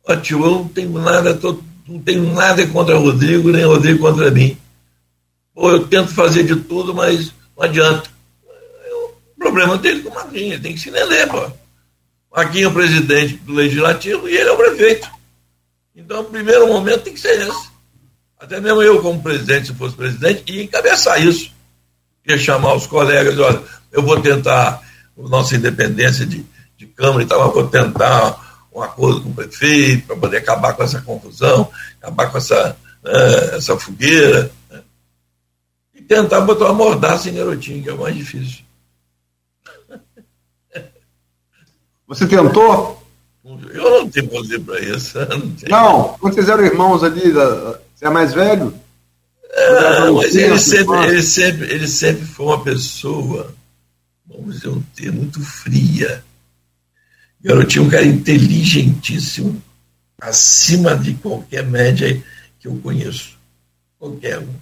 ó tio, eu não tenho nada, estou não tenho nada contra o Rodrigo, nem o Rodrigo contra mim. Pô, eu tento fazer de tudo, mas não adianta. É o problema dele com o Marquinhos, tem que se entender, pô. Marquinhos é o presidente do Legislativo e ele é o prefeito. Então, o primeiro momento tem que ser esse. Até mesmo eu, como presidente, se fosse presidente, ia encabeçar isso. Ia chamar os colegas, olha, eu vou tentar nossa independência de, de Câmara e tal, eu vou tentar um acordo com o prefeito para poder acabar com essa confusão, acabar com essa, né, essa fogueira. E tentar botar uma mordaça em garotinho, que é o mais difícil. Você tentou? Eu não tenho poder para isso. Não, não, vocês eram irmãos ali, você é mais velho? É, mas ele sempre, ele, sempre, ele sempre foi uma pessoa, vamos dizer, um termo muito fria Garotinho um cara inteligentíssimo, acima de qualquer média que eu conheço. Qualquer um.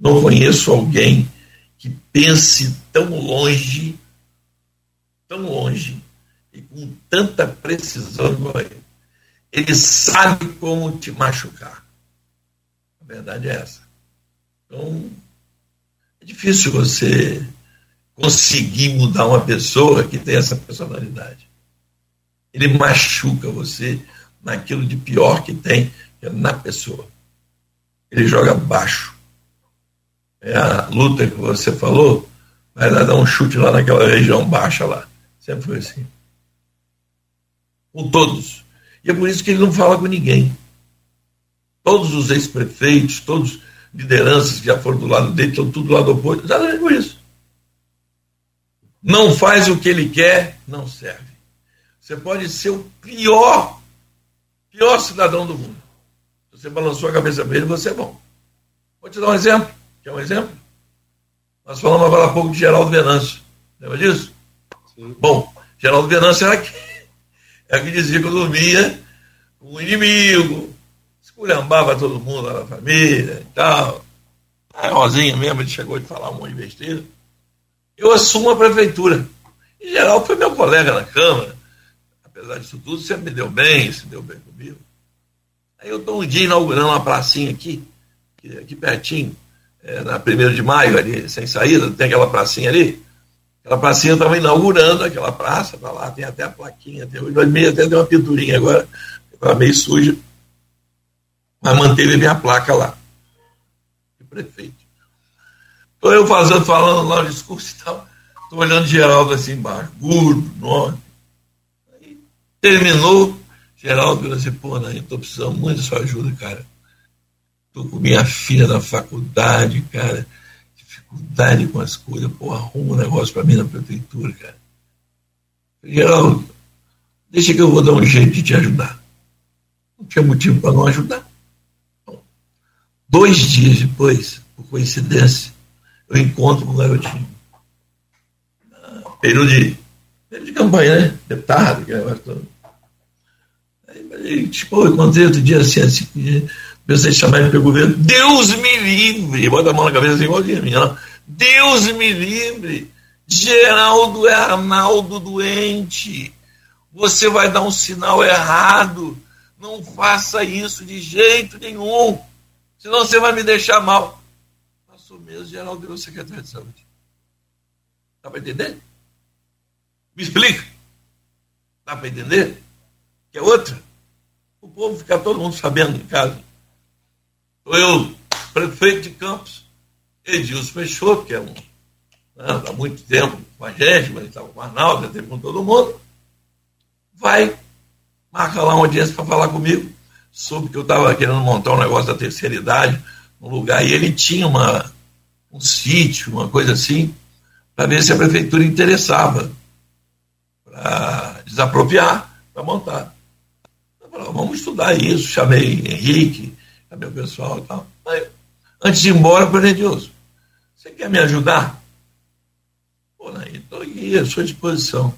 Não conheço alguém que pense tão longe, tão longe, e com tanta precisão igual ele. Ele sabe como te machucar. A verdade é essa. Então, é difícil você conseguir mudar uma pessoa que tem essa personalidade ele machuca você naquilo de pior que tem, que é na pessoa. Ele joga baixo. É a luta que você falou, vai lá dar um chute lá naquela região baixa lá. Sempre foi assim. Com todos. E é por isso que ele não fala com ninguém. Todos os ex-prefeitos, todos lideranças que já foram do lado dele, estão tudo do lado oposto, exatamente por isso. Não faz o que ele quer, não serve. Você pode ser o pior, pior cidadão do mundo. Você balançou a cabeça para ele, você é bom. Vou te dar um exemplo. Quer um exemplo? Nós falamos agora há pouco de Geraldo Venâncio. Lembra disso? Sim. Bom, Geraldo Venâncio era que, era que dizia que eu dormia com o inimigo, esculhambava todo mundo lá na família e tal. A Rosinha mesmo, ele chegou de falar um monte de besteira. Eu assumo a prefeitura. Em geral, foi meu colega na Câmara. Apesar disso tudo, sempre me deu bem, se deu bem comigo. Aí eu estou um dia inaugurando uma pracinha aqui, aqui pertinho, é, na 1 de maio, ali, sem saída, tem aquela pracinha ali. Aquela pracinha estava inaugurando aquela praça, tá lá, tem até a plaquinha, hoje meio até deu uma pinturinha agora, estava meio suja mas manteve minha placa lá. De prefeito. Estou eu fazendo, falando lá o discurso e tal, estou olhando Geraldo assim embaixo, gordo, nome. Aí terminou, Geraldo falou assim, pô, Nain, estou precisando muito da sua ajuda, cara. Estou com minha filha na faculdade, cara, dificuldade com as coisas, pô, arruma um negócio para mim na prefeitura, cara. Geraldo, deixa que eu vou dar um jeito de te ajudar. Não tinha motivo para não ajudar. Dois dias depois, por coincidência, eu encontro com o garotinho. Período de, período de campanha, né? Deputado, que é todo. Aí, tipo, eu encontrei outro dia assim, assim, em chamar ele para o governo. Deus me livre! Bota a mão na cabeça assim, igual a minha. Deus me livre! Geraldo é Arnaldo doente. Você vai dar um sinal errado. Não faça isso de jeito nenhum senão você vai me deixar mal. Passou mesmo, Geraldo virou secretário de saúde. Dá para entender? Me explica. Dá para entender? Que é outra. O povo fica todo mundo sabendo em casa. Eu, prefeito de Campos, Edilson Peixoto, que é um. Né, há muito tempo com a gente, mas estava com o Arnaldo, já teve com todo mundo. Vai, marca lá uma audiência para falar comigo soube que eu estava querendo montar um negócio da terceira idade no lugar, e ele tinha uma, um sítio, uma coisa assim, para ver se a prefeitura interessava para desapropriar, para montar. Eu falei, vamos estudar isso, chamei Henrique, chamei o pessoal e tal. Aí, antes de ir embora, eu falei, Deus, você quer me ajudar? Pô, estou aqui à sua disposição.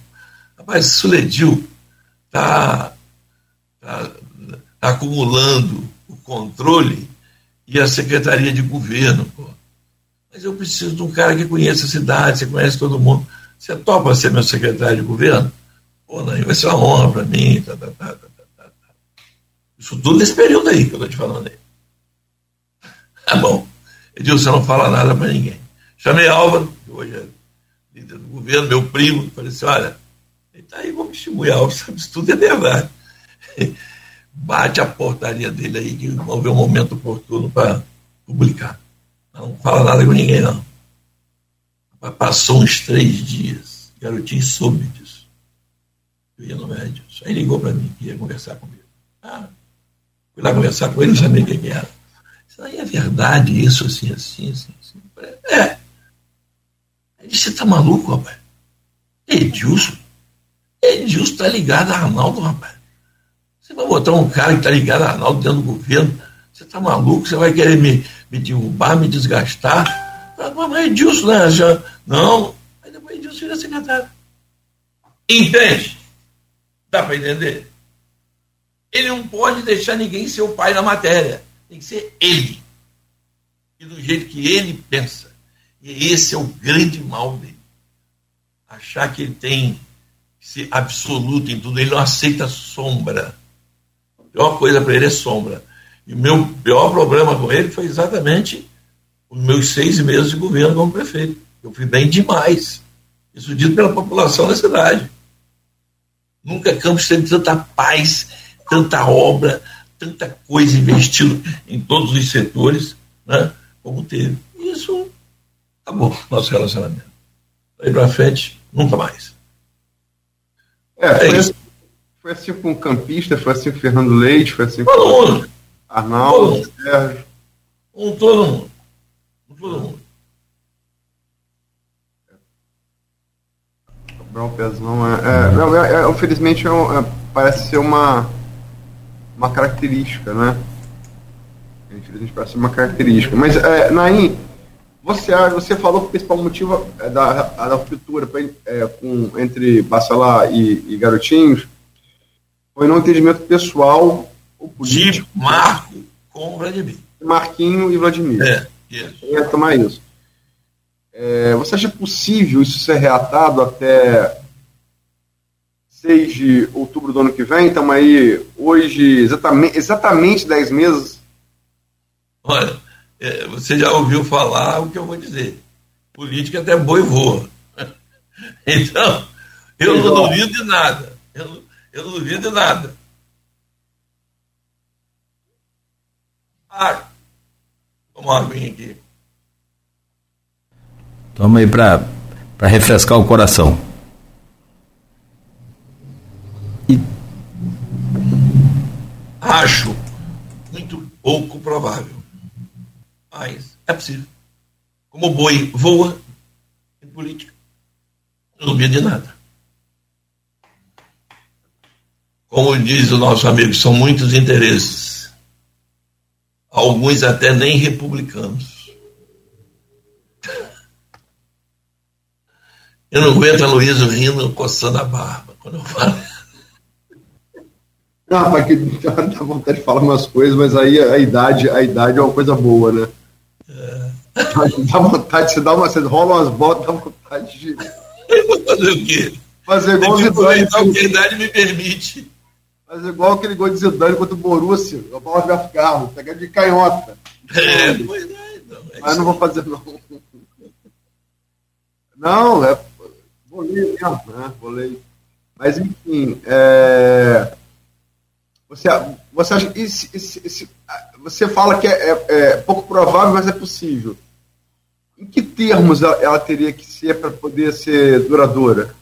Rapaz, Suledil está tá, tá acumulando o controle e a secretaria de governo. Pô. Mas eu preciso de um cara que conheça a cidade, você conhece todo mundo. Você topa ser meu secretário de governo? Pô, não, vai ser uma honra para mim. Tá, tá, tá, Isso tudo nesse período aí que eu estou te falando aí. Tá bom. Edilson, você não fala nada para ninguém. Chamei Álvaro, que hoje é líder do governo, meu primo, falei assim, olha, ele está aí, vamos estimular, Álvaro, sabe, isso tudo é verdade <laughs> bate a portaria dele aí, que vamos ver o momento oportuno para publicar. Não fala nada com ninguém, não. Passou uns três dias, o garotinho soube disso. Eu ia no médico. Aí ligou para mim, queria conversar comigo. Ah, fui lá conversar com ele, não sabia quem era. Aí é verdade, isso, assim, assim, assim. assim. É. Você tá maluco, rapaz? Edilson? Edilson tá ligado a Arnaldo, rapaz. Você vai botar um cara que está ligado a Arnaldo dentro do governo. Você está maluco? Você vai querer me, me derrubar, me desgastar? Ah, mas Edilson, né? Já, não. Aí depois Edilson vira secretário. Entende? Dá para entender? Ele não pode deixar ninguém ser o pai da matéria. Tem que ser ele. E do jeito que ele pensa. E esse é o grande mal dele. Achar que ele tem ser absoluto em tudo. Ele não aceita sombra pior coisa para ele é sombra. E o meu pior problema com ele foi exatamente os meus seis meses de governo como prefeito. Eu fui bem demais. Isso dito pela população da cidade. Nunca Campos teve tanta paz, tanta obra, tanta coisa investida em todos os setores, né, como teve. Isso acabou nosso relacionamento. Daí para frente, nunca mais. É, é foi, Foi assim com o Campista, foi assim com o Fernando Leite, foi assim com o Arnaldo, Sérgio. Com todo mundo. Com todo mundo. Cabral Pezão é, é, não, é, é, infelizmente é, é, parece ser uma, uma característica, né? Infelizmente parece ser uma característica. Mas, é, Naim, você, você falou que o principal motivo é da, da ruptura é, com, entre Bacelar e, e Garotinhos foi no entendimento pessoal de Marco com Vladimir. Marquinho e Vladimir. É, isso. Eu ia tomar isso. É, você acha possível isso ser reatado até 6 de outubro do ano que vem? Estamos aí hoje exatamente, exatamente 10 meses. Olha, é, você já ouviu falar o que eu vou dizer. Política até boi voa. <laughs> Então, eu não duvido de nada. Eu, eu não duvido de nada. Ah, uma aguinha aqui. Toma aí para refrescar o coração. Acho muito pouco provável. Mas é possível. Como o boi voa em política, não duvido de nada. Como diz o nosso amigo, são muitos interesses. Alguns até nem republicanos. Eu não aguento a Luísa rindo, coçando a barba quando eu falo. Não, mas que <laughs> dá vontade de falar umas coisas, mas aí a idade, a idade é uma coisa boa, né? É. Dá vontade, você dá uma, você rola umas botas, dá vontade de. Fazer o quê? Fazer igual o Zidane. o que a idade me permite. Fazer igual aquele gol de Zidane contra o Borussia, o Paulo de carro, pegar de canhota. É, pois é, então. É mas não vou fazer, não. Não, é Volei mesmo, né? Volei. Mas, enfim, é... você, você, acha, esse, você fala que é, é, é, pouco provável, mas é possível. Em que termos ela, ela teria que ser para poder ser duradoura?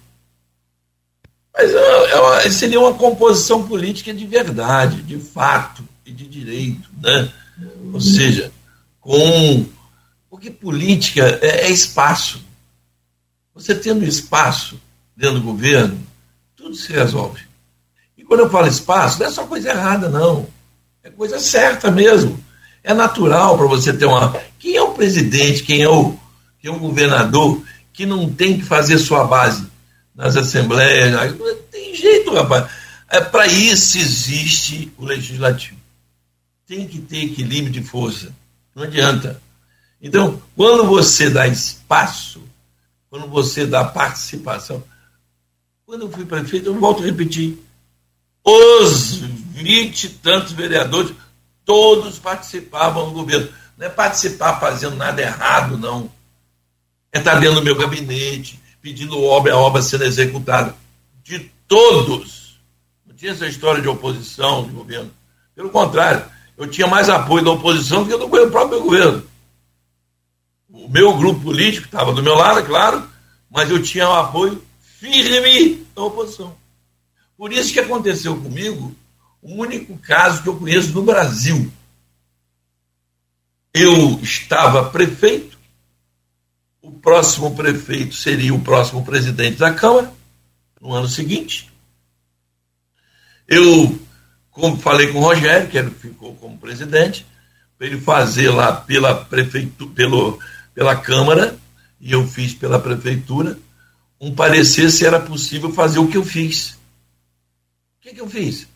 Mas ela, ela, seria uma composição política de verdade, de fato e de direito, né? Ou seja, com porque política é, é espaço. Você tendo espaço dentro do governo, tudo se resolve. Quando eu falo espaço, não é só coisa errada, não. É coisa certa mesmo. É natural para você ter uma. Quem é o presidente, quem é o, quem é o governador que não tem que fazer sua base nas assembleias? Tem jeito, rapaz. É, para isso existe o legislativo. Tem que ter equilíbrio de força. Não adianta. Então, quando você dá espaço quando você dá participação. Quando eu fui prefeito, eu volto a repetir, os vinte e tantos vereadores, todos participavam do governo. Não é participar fazendo nada errado, não. É estar dentro do meu gabinete, pedindo obra, a obra sendo executada. De todos. Não tinha essa história de oposição de governo. Pelo contrário, eu tinha mais apoio da oposição do que do próprio governo. O meu grupo político estava do meu lado, é claro, mas eu tinha o apoio firme da oposição. Por isso que aconteceu comigo o único caso que eu conheço no Brasil. Eu estava prefeito, o próximo prefeito seria o próximo presidente da Câmara, no ano seguinte. Eu, como falei com o Rogério, que ele ficou como presidente, para ele fazer lá pela prefeitura, pelo pela Câmara e eu fiz pela Prefeitura um parecer se era possível fazer o que eu fiz. O que, que eu fiz?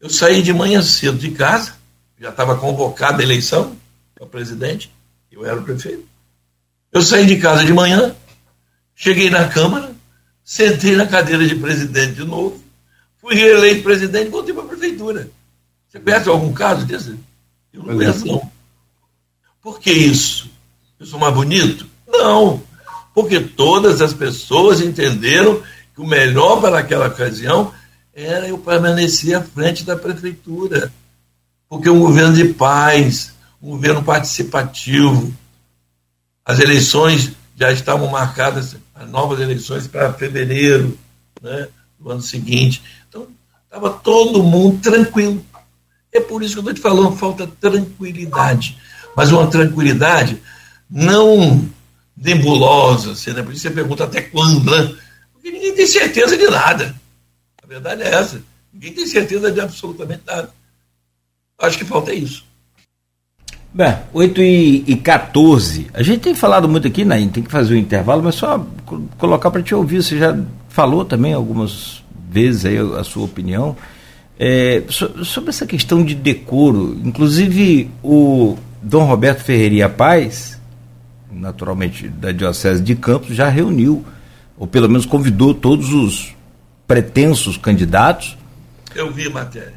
Eu saí de manhã cedo de casa, já estava convocada a eleição para presidente, eu era o prefeito. Eu saí de casa de manhã, cheguei na Câmara, sentei na cadeira de presidente de novo, fui reeleito presidente e voltei para a prefeitura. Você conhece algum caso desse? Eu não conheço, não. Por que isso? eu sou mais bonito? Não, porque todas as pessoas entenderam que o melhor para aquela ocasião era eu permanecer à frente da prefeitura. Porque um governo de paz, um governo participativo, as eleições já estavam marcadas, as novas eleições para fevereiro né, do ano seguinte. Então, Estava todo mundo tranquilo. É por isso que eu estou te falando, falta tranquilidade. Mas uma tranquilidade não nebulosa, assim, né? por isso você pergunta até quando, né? Porque ninguém tem certeza de nada. A verdade é essa. Ninguém tem certeza de absolutamente nada. Acho que falta isso. Bem, 8 e, e 14. A gente tem falado muito aqui, né? Tem que fazer um intervalo, mas só colocar para te ouvir. Você já falou também algumas vezes aí a sua opinião. É, so, sobre essa questão de decoro, inclusive o Dom Roberto Ferreira Paz, naturalmente da Diocese de Campos, já reuniu, ou pelo menos convidou todos os pretensos candidatos. Eu vi a matéria.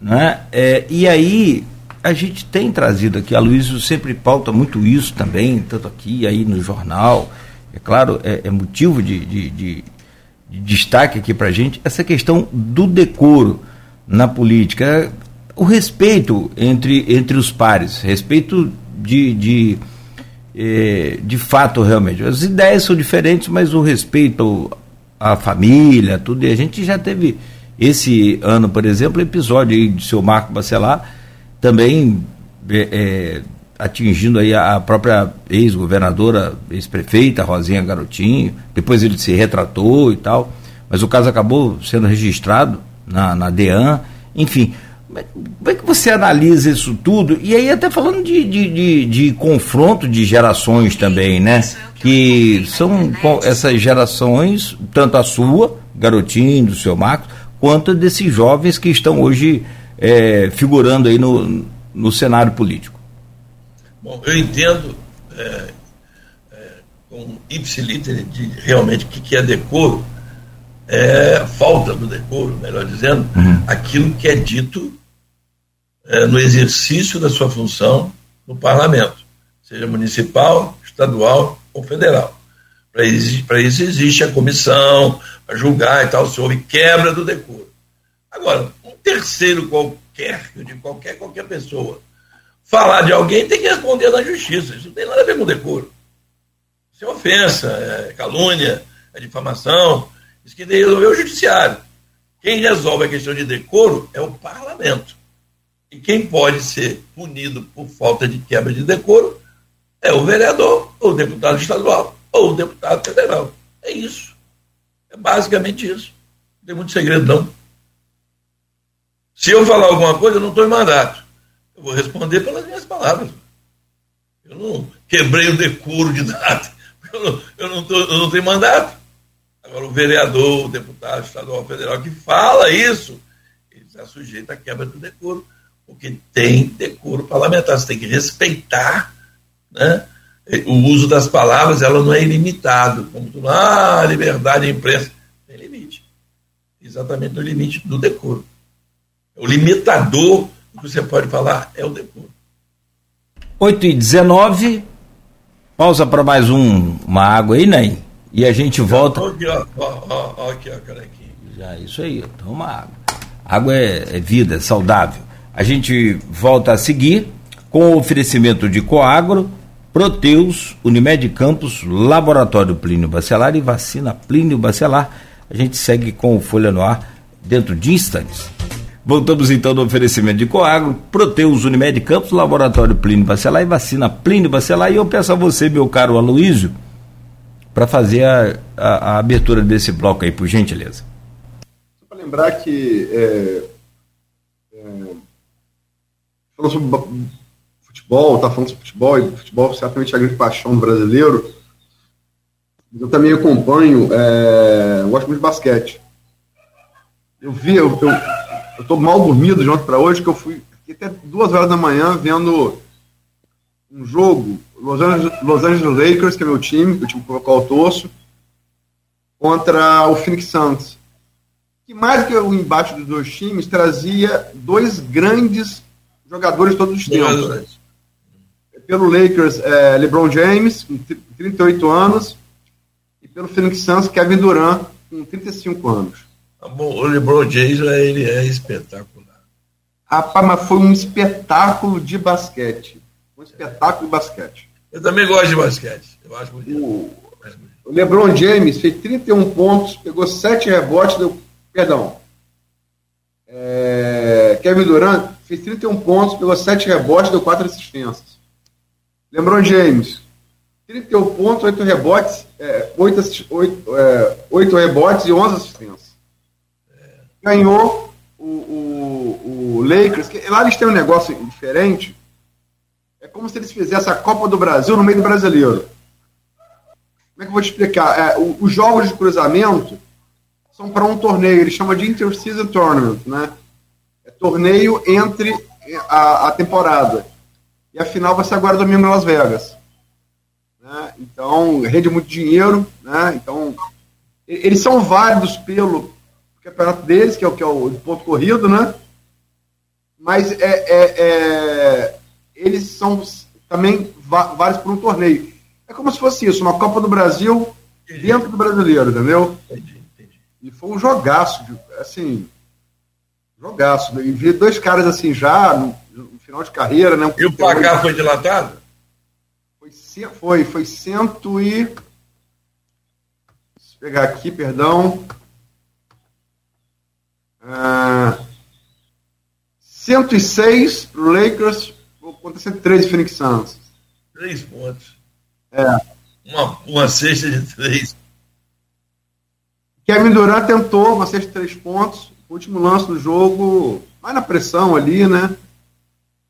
Né? É, e aí a gente tem trazido aqui, a Luísa sempre pauta muito isso também, tanto aqui aí no jornal. É claro, é, é motivo de, de, de, de, destaque aqui para a gente essa questão do decoro na política, o respeito entre, entre os pares, respeito de, de, é, de fato realmente. As ideias são diferentes, mas o respeito à família, tudo, e a gente já teve esse ano, por exemplo, episódio de seu Marco Bacelar, também é, é, atingindo aí a, própria ex-governadora, ex-prefeita, Rosinha Garotinho, depois ele se retratou e tal, mas o caso acabou sendo registrado na, na DEAN, enfim. Como é que você analisa isso tudo? E aí até falando de, de, de, de confronto de gerações também, né? Que são essas gerações, tanto a sua, garotinho, do seu Marcos, quanto desses jovens que estão hoje é, figurando aí no, no cenário político? Bom, eu entendo é, é, com ipsiliter de realmente o que, que é decoro, é falta do decoro, melhor dizendo, uhum. aquilo que é dito é, no exercício da sua função no parlamento, seja municipal, estadual ou federal. Para isso, isso existe a comissão, para julgar e tal, se houve quebra do decoro. Agora, terceiro qualquer, de qualquer, qualquer pessoa, falar de alguém tem que responder na justiça. Isso não tem nada a ver com decoro. Isso é ofensa, é calúnia, é difamação. Isso que resolveu o judiciário. Quem resolve a questão de decoro é o parlamento. E quem pode ser punido por falta de quebra de decoro é o vereador, ou o deputado estadual, ou o deputado federal. É isso. É basicamente isso. Não tem muito segredo, não. Se eu falar alguma coisa, eu não estou em mandato. Eu vou responder pelas minhas palavras. Eu não quebrei o decoro de nada. <laughs> Eu não, eu não, tô, eu não tenho mandato. Agora, o vereador, o deputado estadual federal que fala isso, ele está sujeito à quebra do decoro, porque tem decoro parlamentar. Você tem que respeitar né? o uso das palavras, ela não é ilimitado. Como tu, ah, liberdade de imprensa. Tem limite. Exatamente no limite do decoro. O limitador do que você pode falar é o decoro. 8 e 19 pausa para mais um, uma água aí, Ney. E a gente volta. Ó, aqui, ó, carequinha. Já, isso aí, toma água. Água é, é vida, é saudável. A gente volta a seguir com o oferecimento de Coagro, Proteus, Unimed Campos, Laboratório Plínio Bacelar e Vacina Plínio Bacelar. A gente segue com o Folha no Ar dentro de instantes. Voltamos então no oferecimento de Coagro, Proteus Unimed Campos, Laboratório Plínio Bacelar e Vacina Plínio Bacelar. E eu peço a você, meu caro Aloísio, para fazer a, a, a, abertura desse bloco aí, por gentileza. Só para lembrar que é, é, falando sobre futebol, está falando sobre futebol, e futebol certamente é a grande paixão do brasileiro. Eu também acompanho, é, eu gosto muito de basquete. Eu vi, eu, eu eu tô mal dormido de ontem para hoje, que eu fui até duas horas da manhã vendo um jogo, Los Angeles, Los Angeles Lakers, que é meu time, o time o qual eu torço, contra o Phoenix Suns. Que mais que o embate dos dois times, trazia dois grandes jogadores todos os tempos. Pelo Lakers, é, LeBron James, com 38 anos, e pelo Phoenix Suns, Kevin Durant, com 35 anos. O LeBron James ele é espetacular. Rapaz, mas foi um espetáculo de basquete. Um espetáculo de basquete. Eu também gosto de basquete. Eu acho muito o, o LeBron James fez 31 pontos, pegou 7 rebotes, deu. Perdão. É, Kevin Durant fez 31 pontos, pegou 7 rebotes, deu 4 assistências. LeBron James, 31 pontos, 8 rebotes, é, 8, 8, é, 8 rebotes e 11 assistências. Ganhou o, o, o Lakers, que lá eles têm um negócio diferente. É como se eles fizessem a Copa do Brasil no meio do brasileiro. Como é que eu vou te explicar? É, os jogos de cruzamento são para um torneio, ele chama de Interseason Tournament, né? É torneio entre a, a temporada. E a final vai ser agora domingo em Las Vegas. Né? Então, rende muito dinheiro, né? Então, eles são válidos pelo campeonato deles, que é o que é o ponto corrido, né? Mas é, é, é eles são também válidos por um torneio. É como se fosse isso, uma Copa do Brasil dentro do brasileiro, entendeu? Entendi, entendi. E foi um jogaço, assim, jogaço. E vi dois caras assim já, no, no final de carreira, né? Um e o placar foi dilatado? Foi, foi, foi cento e. Deixa eu pegar aqui, perdão. Uh, 106 pro Lakers contra 113 Phoenix Suns. Três pontos. É. Uma, uma cesta de três. Kevin Durant tentou uma cesta de três pontos. Último lance do jogo, mais na pressão ali, né?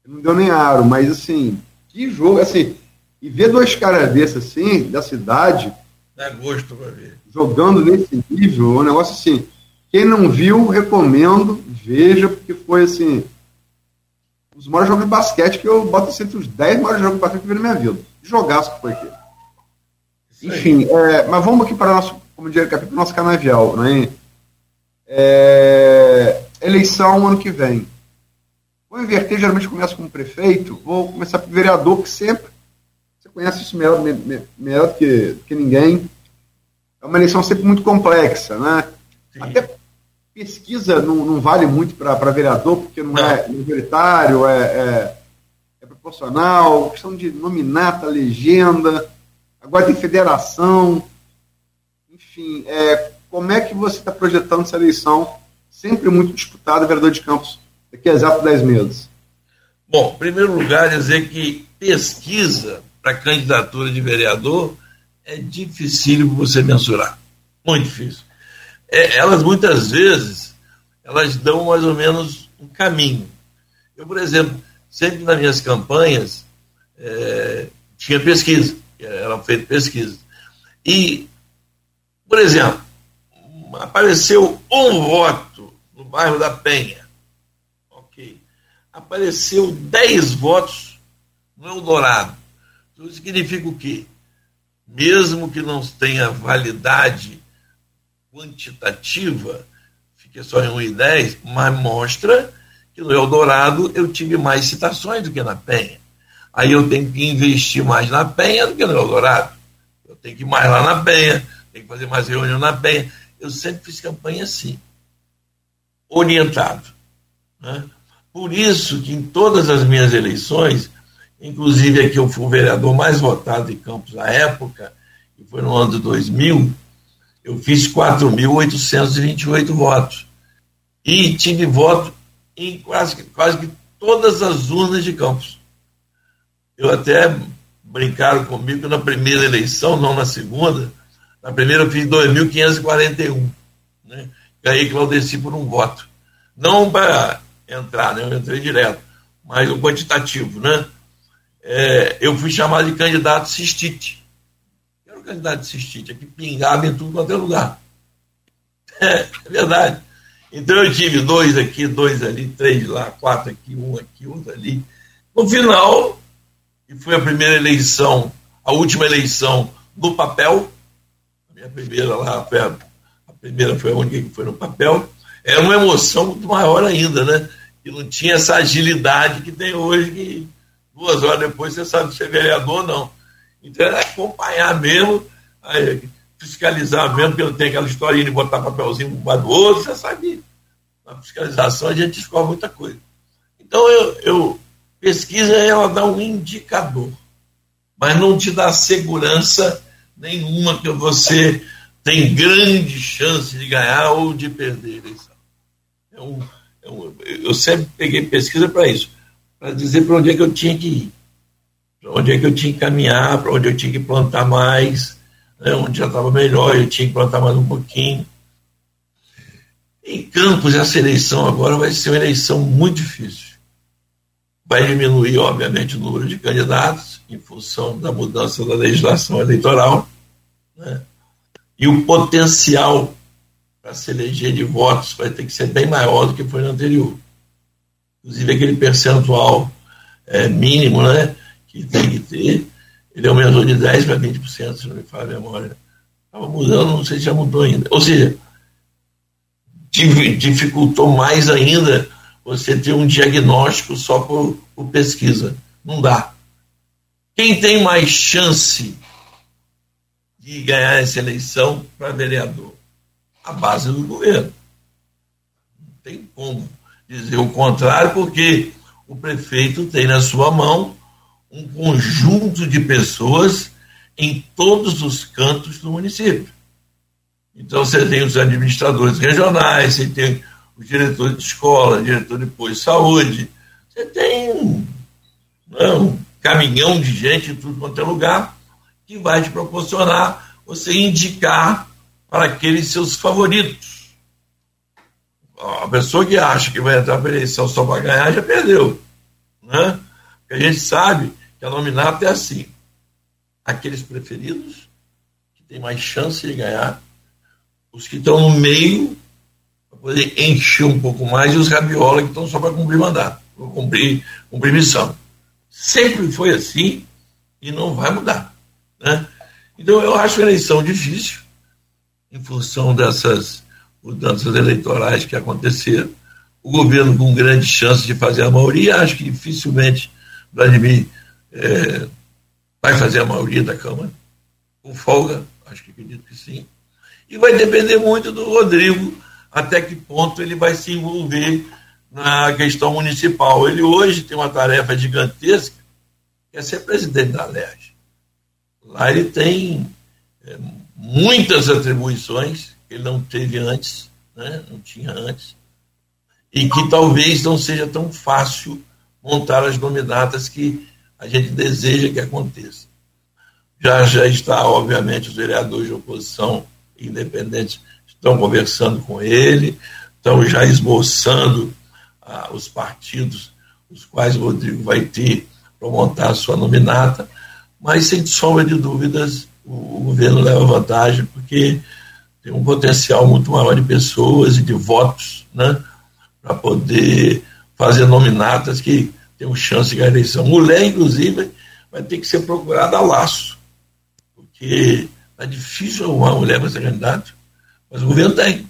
Não deu nem aro, mas assim, que jogo, assim, e ver dois caras desses assim, da cidade. Dá gosto pra ver. Jogando nesse nível, um negócio assim. Quem não viu, recomendo, veja, porque foi assim. Um dos maiores jogos de basquete que eu boto assim, entre os 10 maiores jogos de basquete que eu vi na minha vida. Jogaço que foi aqui. Enfim, é, mas vamos aqui para o nosso, como diria capítulo, nosso canavial, né? É, eleição ano que vem. Vou inverter, geralmente começo como prefeito, vou começar por vereador, que sempre, você conhece isso melhor, melhor do que, que ninguém, é uma eleição sempre muito complexa, né? Sim. Até pesquisa não, não vale muito para vereador, porque não, é não. é majoritário, é, é, é, proporcional, questão de nominata, legenda, agora tem federação, enfim, é, como é que você está projetando essa eleição, sempre muito disputada, vereador de Campos, daqui a exato 10 meses? Bom, em primeiro lugar, dizer que pesquisa para candidatura de vereador é difícil você mensurar. Muito difícil é, elas muitas vezes elas dão mais ou menos um caminho. Eu, por exemplo, sempre nas minhas campanhas é, tinha pesquisa, era feita pesquisa. E, por exemplo, apareceu um voto no bairro da Penha. Ok. Apareceu dez votos no Eldorado. Então, isso significa o quê? Mesmo que não tenha validade quantitativa, fiquei só em 1,10, mas mostra que no Eldorado eu tive mais citações do que na Penha. Aí eu tenho que investir mais na Penha do que no Eldorado. Eu tenho que ir mais lá na Penha, tenho que fazer mais reunião na Penha. Eu sempre fiz campanha assim, orientado. Né? Por isso que em todas as minhas eleições, inclusive aqui eu fui o vereador mais votado em Campos na época, que foi no ano de 2000, eu fiz 4.828 votos. E tive voto em quase, quase que todas as urnas de Campos. Eu até brincaram comigo na primeira eleição, não na segunda. Na primeira eu fiz 2.541. Né? Ganhei Claudeci por um voto. Não para entrar, né? eu entrei direto, mas o quantitativo. Né? É, eu fui chamado de candidato cistite candidato de cistite, aqui pingava em tudo quanto é lugar. <laughs> É, verdade. Então eu tive dois aqui, dois ali, três lá, quatro aqui, um aqui, outro ali. No final, e foi a primeira eleição, a última eleição no papel, a minha primeira lá, a, a primeira foi a única que foi no papel, era uma emoção muito maior ainda, né? Que não tinha essa agilidade que tem hoje, que duas horas depois você sabe se é vereador ou não. Então é acompanhar mesmo, fiscalizar mesmo, porque não tem aquela historinha de botar papelzinho um do outro, você sabe. Na fiscalização a gente descobre muita coisa. Então eu, eu pesquisa ela dá um indicador, mas não te dá segurança nenhuma que você tem grande chance de ganhar ou de perder a eleição. É um, Eu, sempre peguei pesquisa para isso, para dizer para onde é que eu tinha que ir, onde é que eu tinha que caminhar, para onde eu tinha que plantar mais, né, onde já estava melhor, eu tinha que plantar mais um pouquinho. Em Campos, essa eleição agora vai ser uma eleição muito difícil. Vai diminuir, obviamente, o número de candidatos, em função da mudança da legislação eleitoral, né? e o potencial para se eleger de votos vai ter que ser bem maior do que foi no anterior. Inclusive, aquele percentual é, mínimo né, que tem que ter, ele aumentou de 10% para 20%, se não me falha a memória. Estava mudando, não sei se já mudou ainda. Ou seja, dificultou mais ainda você ter um diagnóstico só por, por pesquisa. Não dá. Quem tem mais chance de ganhar essa eleição para vereador? A base do governo. Não tem como dizer o contrário, porque o prefeito tem na sua mão um conjunto de pessoas em todos os cantos do município. Então você tem os administradores regionais, você tem os diretores de escola, diretor de posto de saúde, você tem um, né, um caminhão de gente em tudo quanto é lugar que vai te proporcionar você indicar para aqueles seus favoritos. A pessoa que acha que vai entrar para a eleição só para ganhar já perdeu. Né? A gente sabe que a nominata é assim. Aqueles preferidos que têm mais chance de ganhar os que estão no meio para poder encher um pouco mais e os rabiola que estão só para cumprir mandato, cumprir, cumprir missão. Sempre foi assim e não vai mudar. Né? Então eu acho a eleição difícil em função dessas mudanças eleitorais que aconteceram. O governo com grande chance de fazer a maioria, acho que dificilmente Vladimir é, vai fazer a maioria da Câmara, com folga, acho que acredito que sim. E vai depender muito do Rodrigo até que ponto ele vai se envolver na questão municipal. Ele hoje tem uma tarefa gigantesca, que é ser presidente da LERJ. Lá ele tem é, muitas atribuições que ele não teve antes, né? não tinha antes, e que talvez não seja tão fácil montar as nominatas que a gente deseja que aconteça. Já, já está, obviamente, os vereadores de oposição independentes estão conversando com ele, estão já esboçando ah, os partidos os quais o Rodrigo vai ter para montar a sua nominata, mas sem sombra de dúvidas o, o governo leva vantagem porque tem um potencial muito maior de pessoas e de votos né, para poder fazer nominatas que tenham chance de ganhar a eleição. Mulher, inclusive, vai ter que ser procurada a laço, porque Está difícil uma mulher para ser candidato, mas o governo tem.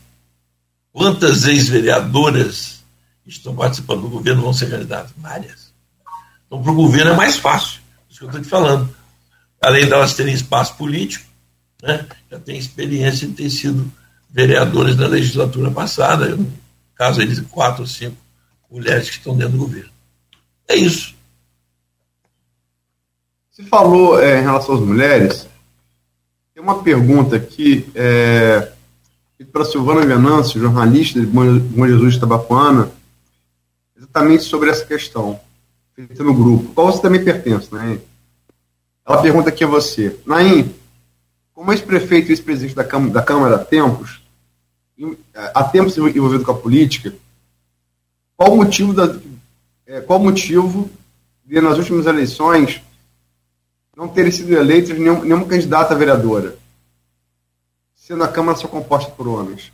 Quantas ex-vereadoras estão participando do governo vão ser candidatas? Várias. Então, para o governo é mais fácil, isso que eu estou te falando. Além delas terem espaço político, né, já tem experiência de ter sido vereadores na legislatura passada, no caso de quatro ou cinco mulheres que estão dentro do governo. É isso. Você falou é, em relação às mulheres, tem uma pergunta aqui é, para Silvana Venâncio, jornalista de Bom Jesus de Tabapuana, exatamente sobre essa questão, feita no grupo, qual você também pertence, né? Ela pergunta aqui a você, Naim, como ex-prefeito e ex-presidente da, Câmara, da Câmara há tempos, há tempos envolvido com a política, qual o motivo da, é, qual o motivo de nas últimas eleições não terem sido eleitos nenhum, nenhuma candidata vereadora, sendo a Câmara só composta por homens?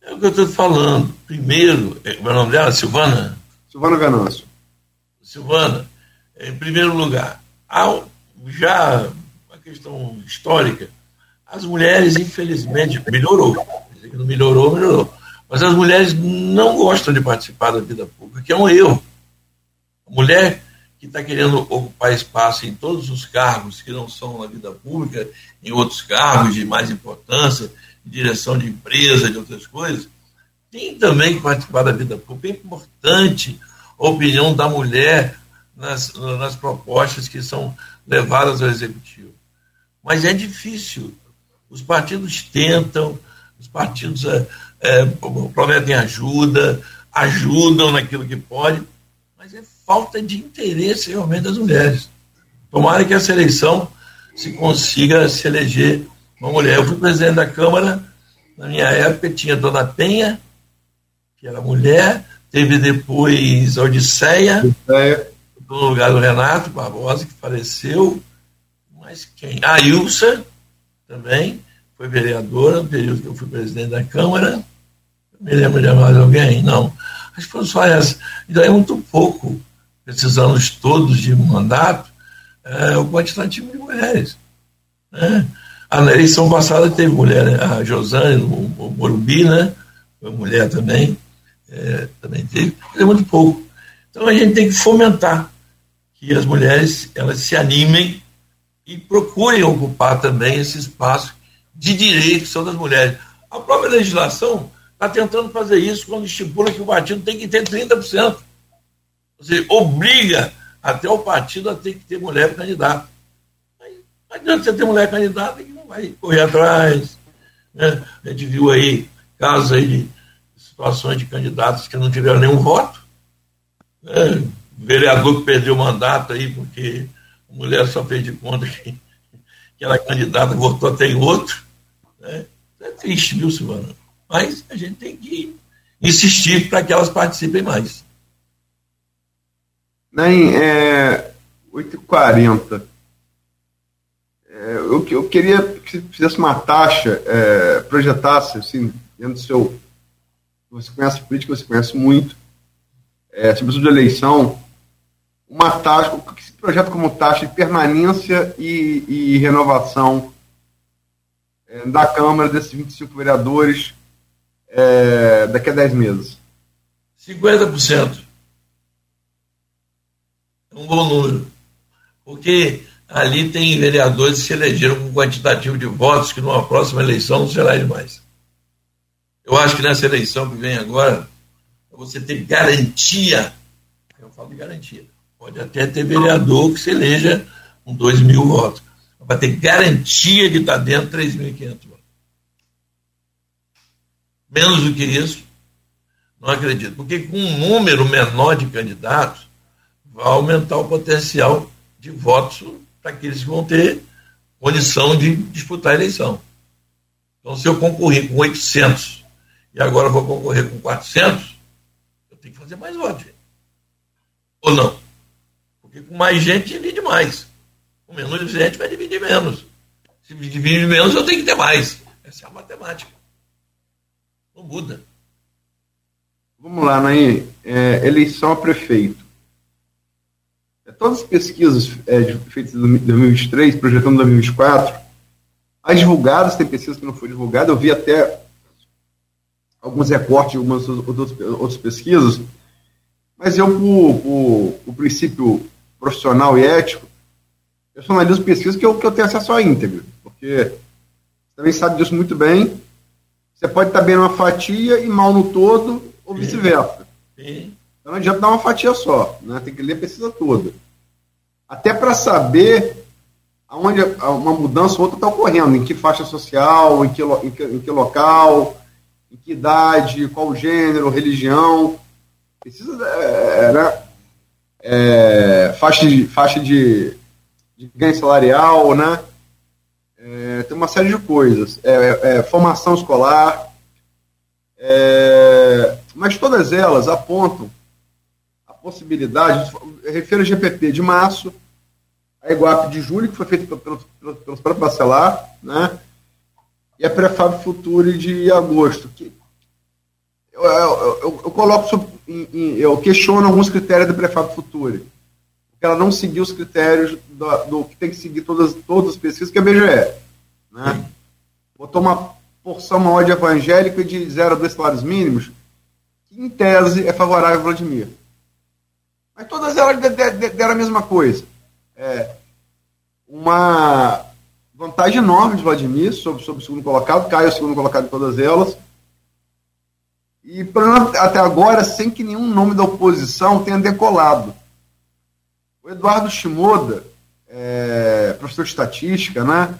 É o que eu estou falando. Primeiro, é, o nome dela? Silvana? Silvana Ganâncio. Silvana, em primeiro lugar, há já uma questão histórica, as mulheres, infelizmente, melhorou. Não melhorou, melhorou. Mas as mulheres não gostam de participar da vida pública, que é um erro. A mulher que está querendo ocupar espaço em todos os cargos que não são na vida pública, em outros cargos de mais importância, direção de empresa, de outras coisas, tem também que participar da vida pública. É importante a opinião da mulher nas, nas propostas que são levadas ao executivo. Mas é difícil. Os partidos tentam, os partidos é, prometem ajuda, ajudam naquilo que pode, mas é falta de interesse realmente das mulheres. Tomara que essa eleição se consiga se eleger uma mulher. Eu fui presidente da Câmara, na minha época tinha Dona Penha, que era mulher, teve depois a Odisseia, no lugar do Renato Barbosa, que faleceu, mas quem? A Ilsa, também, foi vereadora no período que eu fui presidente da Câmara. Me lembro de mais alguém, não. Acho que foi só essa. Então é muito pouco, esses anos todos de mandato, é, o quantitativo de mulheres. Né? A eleição passada teve mulher, a Josane, o Morumbi, né? Foi mulher também, é, também teve, mas é muito pouco. Então a gente tem que fomentar que as mulheres elas se animem e procurem ocupar também esse espaço de direito que são das mulheres. A própria legislação está tentando fazer isso quando estipula que o partido tem que ter 30%. Ou seja, obriga até o partido a ter que ter mulher candidata. Não adianta você ter mulher candidata que não vai correr atrás. Né? A gente viu aí casos aí de situações de candidatos que não tiveram nenhum voto. Né? Vereador que perdeu o mandato aí porque a mulher só fez de conta que, que era candidata, votou até em outro. Né? É triste, viu, Silvana? Mas a gente tem que insistir para que elas participem mais. Nem, é 8h40. É, eu, eu queria que você fizesse uma taxa, é, projetasse, assim, dentro do seu. Você conhece política, você conhece muito. É, se de eleição, uma taxa, o que se projeta como taxa de permanência e, e renovação é, da Câmara desses 25 vereadores é, daqui a 10 meses? 50%. É um bom número. Porque ali tem vereadores que se elegeram com um quantitativo de votos que numa próxima eleição não será mais. Eu acho que nessa eleição que vem agora, você ter garantia, eu falo de garantia, pode até ter vereador que se eleja com 2 mil votos para ter garantia de estar dentro de 3.500 votos. Menos do que isso, não acredito. Porque com um número menor de candidatos, vai aumentar o potencial de votos para aqueles que vão ter condição de disputar a eleição. Então, se eu concorrer com 800 e agora vou concorrer com 400, eu tenho que fazer mais votos. Ou não? Porque com mais gente divide mais. Com menos gente vai dividir menos. Se dividir menos, eu tenho que ter mais. Essa é a matemática. Não muda. Vamos lá, Naí. É, eleição a prefeito. É, todas as pesquisas é, feitas em 2023, projetando 2024, as divulgadas, tem pesquisas que não foram divulgadas, eu vi até alguns recortes de algumas outras, outras pesquisas, mas eu, por, por, por princípio profissional e ético, eu só analiso pesquisas que eu, que eu tenho acesso à íntegra, porque você também sabe disso muito bem. Você pode estar bem numa fatia e mal no todo, ou vice-versa. Então não adianta dar uma fatia só, né? tem que ler a pesquisa toda. Até para saber aonde uma mudança ou outra está ocorrendo, em que faixa social, em que, em que, em que local, em que idade, qual gênero, religião. Precisa. É, né? é, faixa de, faixa de de ganho salarial, né? É, tem uma série de coisas. É, é, é formação escolar. É, mas todas elas apontam a possibilidade, refiro a GPP de março, a Iguap de julho, que foi feita pelo, pelo, pelo Bacelar, né? e a Prefab Future de agosto. Que eu, eu, eu, eu coloco, eu questiono alguns critérios da Prefab Future ela não seguiu os critérios do, do, que tem que seguir todas, todas as pesquisas, que é a BGE. Né? Botou uma porção maior de evangélico de 0 a 2 salários mínimos, que em tese é favorável a Vladimir. Mas todas elas deram a mesma coisa. É, uma vantagem enorme de Vladimir sobre, sobre o segundo colocado, cai o segundo colocado em todas elas. E até agora, sem que nenhum nome da oposição tenha decolado. O Eduardo Shimoda, é, professor de estatística, né?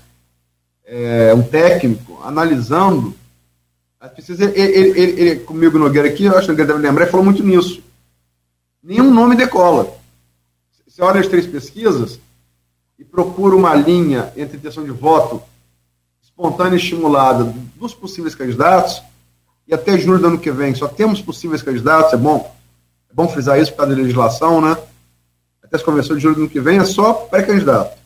É, um técnico, analisando As pesquisas, ele, ele, ele, ele comigo Nogueira aqui, eu acho que ele deve lembrar, ele falou muito nisso. Nenhum nome decola. Você olha as três pesquisas e procura uma linha entre intenção de voto espontânea e estimulada dos possíveis candidatos, e até julho do ano que vem só temos possíveis candidatos, é bom, é bom frisar isso por causa da legislação, né? Até as convenções de julho do ano que vem é só pré-candidato.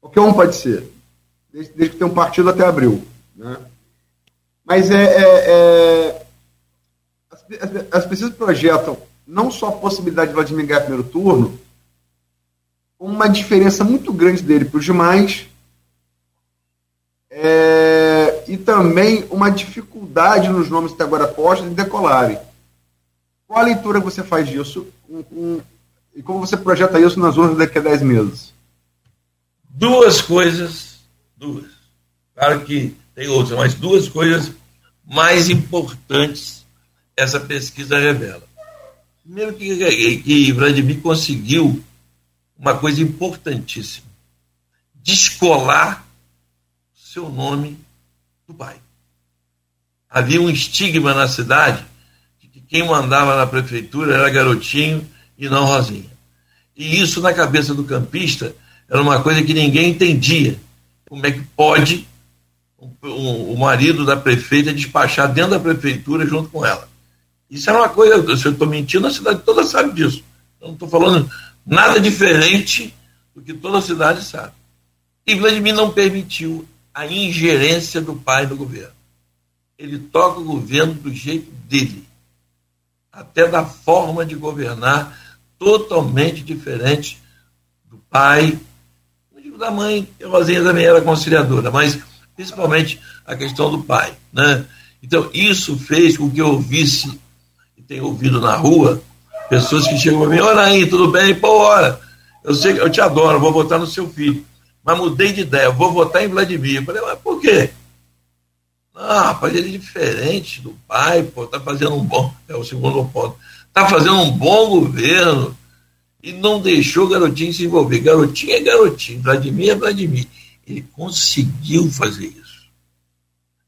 Qualquer um pode ser, desde, desde que tenha um partido até abril. Né? Mas é, é, é as, as, as pesquisas projetam não só a possibilidade de Vladimir ganhar primeiro turno, como uma diferença muito grande dele para os demais, é, e também uma dificuldade nos nomes até agora postos de decolarem. Qual a leitura que você faz disso um, um, e como você projeta isso nas urnas daqui a 10 meses? Duas coisas, duas. Claro que tem outras, mas duas coisas mais importantes essa pesquisa revela. Primeiro que, que Vladimir conseguiu uma coisa importantíssima: descolar seu nome do pai. Havia um estigma na cidade de que quem mandava na prefeitura era garotinho e não Rosinha. E isso na cabeça do campista era uma coisa que ninguém entendia. Como é que pode o marido da prefeita despachar dentro da prefeitura junto com ela? Isso era uma coisa, se eu estou mentindo, a cidade toda sabe disso. Eu não estou falando nada diferente do que toda a cidade sabe. E Vladimir não permitiu a ingerência do pai no governo. Ele toca o governo do jeito dele, até da forma de governar totalmente diferente do pai, não digo da mãe, que a também era conciliadora, mas principalmente a questão do pai. Né? Então, isso fez com que eu ouvisse, e tenho ouvido na rua, pessoas que chegam para mim, olha aí, tudo bem? Pô, ora, eu sei que eu te adoro, vou votar no seu filho mas mudei de ideia, vou votar em Vladimir. Eu falei, mas por quê? Ah, rapaz, ele é diferente do pai, pô, tá fazendo um bom, é o segundo ponto, tá fazendo um bom governo e não deixou o garotinho se envolver. Garotinho é garotinho, Vladimir é Vladimir. Ele conseguiu fazer isso,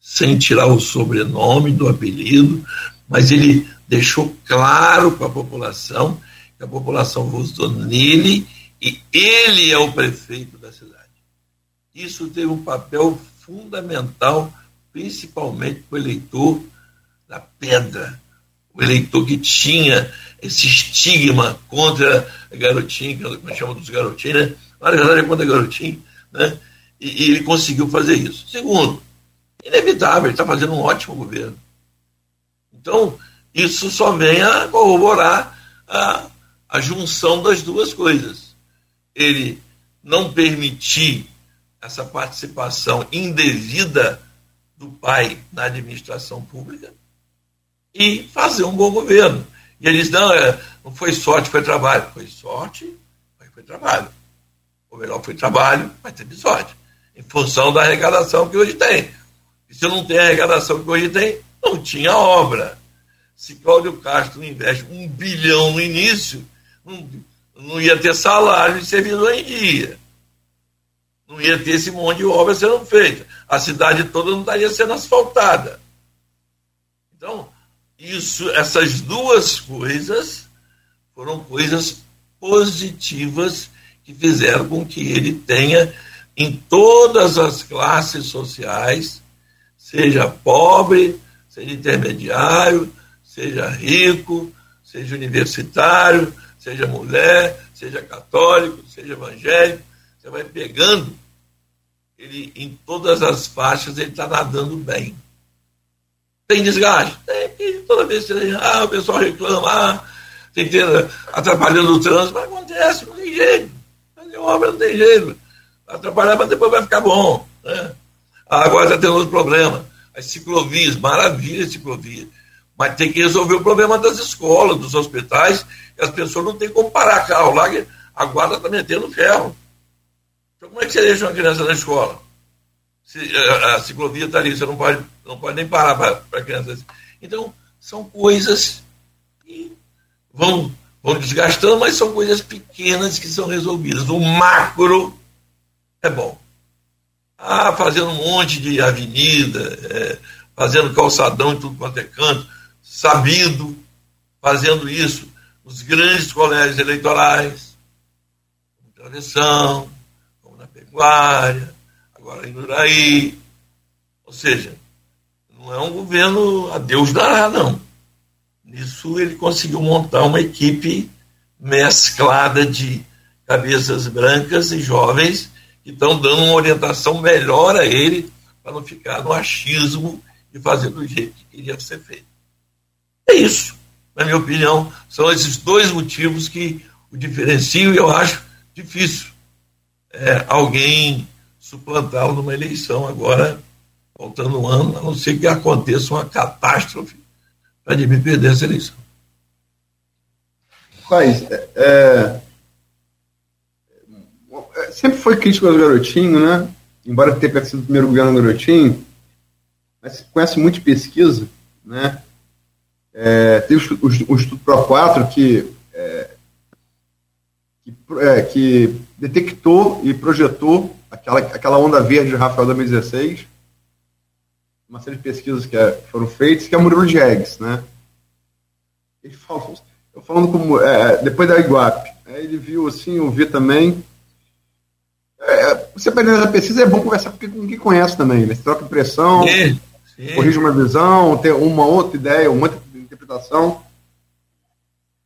sem tirar o sobrenome do apelido, mas ele deixou claro para a população que a população votou nele e ele é o prefeito da cidade. Isso teve um papel fundamental, principalmente para o eleitor da pedra, o eleitor que tinha esse estigma contra a garotinha, que chamamos dos garotinhos, né? Verdade é contra a garotinha, né? E, e, ele conseguiu fazer isso. Segundo, inevitável, ele está fazendo um ótimo governo. Então, isso só vem a corroborar a, a junção das duas coisas. Ele não permitir essa participação indevida do pai na administração pública e fazer um bom governo. E eles não, é, não foi sorte, foi trabalho. Foi sorte, mas foi trabalho. Ou melhor, foi trabalho, mas teve sorte. Em função da arrecadação que hoje tem. E se não tem a arrecadação que hoje tem, não tinha obra. Se Cláudio Castro investe um bilhão no início, não, não ia ter salário de servidor em dia não ia ter esse monte de obra sendo feita. A cidade toda não estaria sendo asfaltada. Então, isso, essas duas coisas foram coisas positivas que fizeram com que ele tenha em todas as classes sociais, seja pobre, seja intermediário, seja rico, seja universitário, seja mulher, seja católico, seja evangélico, você vai pegando, ele em todas as faixas ele está nadando bem. Tem desgaste? Tem, toda vez que ah, o pessoal reclama, ah, tem atrapalhando o trânsito, mas acontece, não tem jeito. Fazer obra não tem jeito. Atrapalhar, mas depois vai ficar bom. Né? Agora está tendo outro problema. As ciclovias, maravilha ciclovia. Mas tem que resolver o problema das escolas, dos hospitais, que as pessoas não têm como parar carro lá, a guarda está metendo ferro. Então, como é que você deixa uma criança na escola? Se a, a ciclovia está ali, você não pode, não pode nem parar para a criança. Então, são coisas que vão, vão desgastando, mas são coisas pequenas que são resolvidas. O macro é bom. Ah, fazendo um monte de avenida, é, fazendo calçadão em tudo quanto é canto, sabido, fazendo isso nos grandes colégios eleitorais, como tradição, como na pecuária, agora em Uraí. Ou seja, não é um governo a Deus dará, não. Nisso ele conseguiu montar uma equipe mesclada de cabeças brancas e jovens que estão dando uma orientação melhor a ele para não ficar no achismo e fazer do jeito que queria ser feito. É isso, na minha opinião, são esses dois motivos que o diferenciam e eu acho difícil é, alguém suplantá-lo numa eleição agora, faltando um ano, a não ser que aconteça uma catástrofe para de me perder essa eleição. Mas, é, é, é, sempre foi crítico aos garotinhos, né? Embora tenha sido o primeiro governo garotinho, mas conhece muito de pesquisa, né? É, tem o, o, o Pro 4 que, é, que, é, que, detectou e projetou aquela, aquela onda verde de Rafael 2016, uma série de pesquisas que é, foram feitas, que é o Murilo Diegues, né? Ele falou, eu falando como, é, depois da Iguape, ele viu assim, eu vi também, é, você aprender a pesquisa é bom conversar com quem conhece também, né? Você troca impressão, sim. corrige uma visão, tem uma outra ideia, uma outra interpretação.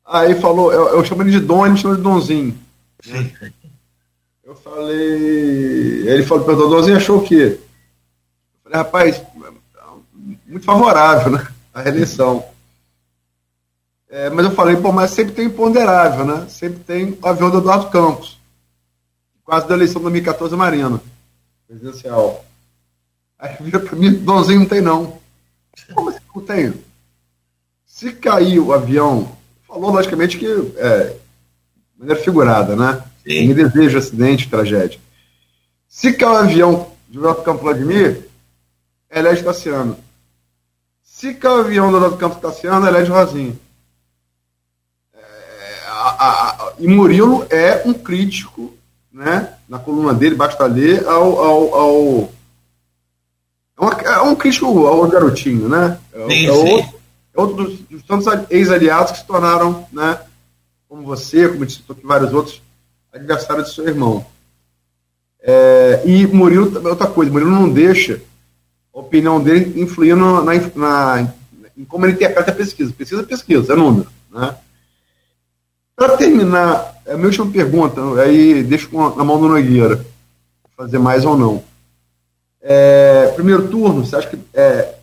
Aí falou, eu, eu chamo ele de Dom, ele chama de Donzinho. Sim. Eu falei. Ele falou, o Donzinho achou o quê? Eu falei, rapaz, muito favorável, né? A reeleição. É, mas eu falei, pô, mas sempre tem imponderável, né? Sempre tem o avião do Eduardo Campos. Quase da eleição de 2014 Marina, presidencial. Aí vira para mim, Donzinho não tem não. Como assim não tem? Se cair o avião, falou logicamente que é, maneira figurada, né? Sim. Me deseja acidente, tragédia. Se cair o avião de Eduardo Campos Vladimir, elege Tassiano. Se cair o avião do Eduardo Campos Tassiano, elege Rosinho. É, a, a, e Murilo é um crítico, né? Na coluna dele, basta ler, ao, ao, ao é, é, um crítico ao garotinho, né? É, sim, é outro, é outro dos, dos tantos ex-aliados que se tornaram, né? Como você, como disse vários outros adversários do seu irmão. É, e Murilo, outra coisa, Murilo não deixa a opinião dele influir na, na, em como ele interpreta a pesquisa. Pesquisa é pesquisa, é número. Né? Para terminar, a minha última pergunta, aí deixo na mão do Nogueira, fazer mais ou não. É, primeiro turno, você acha que é,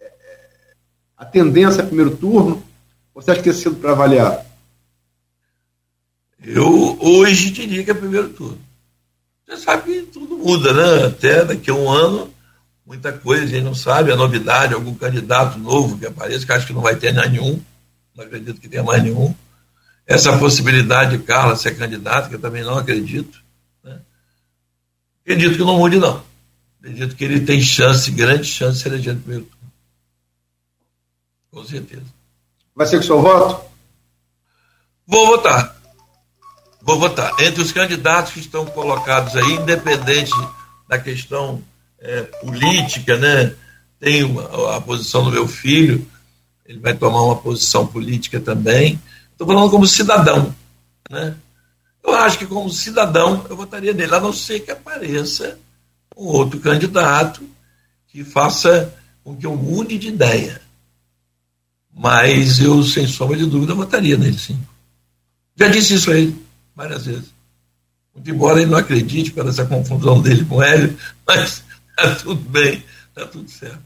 é, a tendência é primeiro turno, ou você acha que é cedo para avaliar? Eu hoje diria que é primeiro turno. Você sabe que tudo muda, né? Até daqui a um ano, muita coisa a gente não sabe, a novidade, algum candidato novo que apareça, que acho que não vai ter nenhum, não acredito que tenha mais nenhum. Essa possibilidade de Carla ser candidata, que eu também não acredito. Né? Acredito que não mude, não. Acredito que ele tem chance, grande chance de ser eleger no primeiro turno. Com certeza. Vai ser com o seu voto? Vou votar. Vou votar. Entre os candidatos que estão colocados aí, independente da questão é, política, né? Tem a, a posição do meu filho, ele vai tomar uma posição política também. Estou falando como cidadão, né? Eu acho que como cidadão eu votaria nele, a não ser que apareça um outro candidato que faça com que eu mude de ideia. Mas eu, sem sombra de dúvida, votaria nele sim. Já disse isso a ele várias vezes. Muito embora ele não acredite pela essa confusão dele com ele, mas está tudo bem, está tudo certo.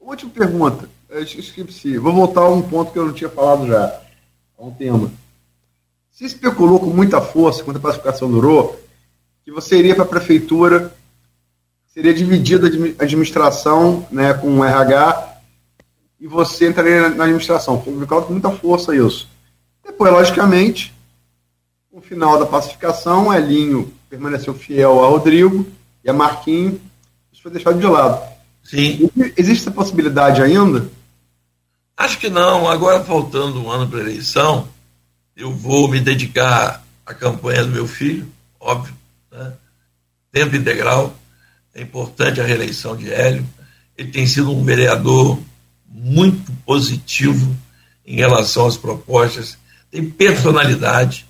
Última pergunta. Esqueci. Vou voltar a um ponto que eu não tinha falado já. A um tema. Se especulou com muita força, quando a pacificação durou, que você iria para a prefeitura, seria dividida a administração né, com o RH e você entraria na administração. Foi com muita força isso. Depois, logicamente, no final da pacificação, Elinho permaneceu fiel a Rodrigo e a Marquinho. Isso foi deixado de lado. Sim. Existe essa possibilidade ainda? Acho que não. Agora, faltando um ano para a eleição, eu vou me dedicar à campanha do meu filho, óbvio né? tempo integral. É importante a reeleição de Hélio. ele tem sido um vereador muito positivo em relação às propostas, tem personalidade.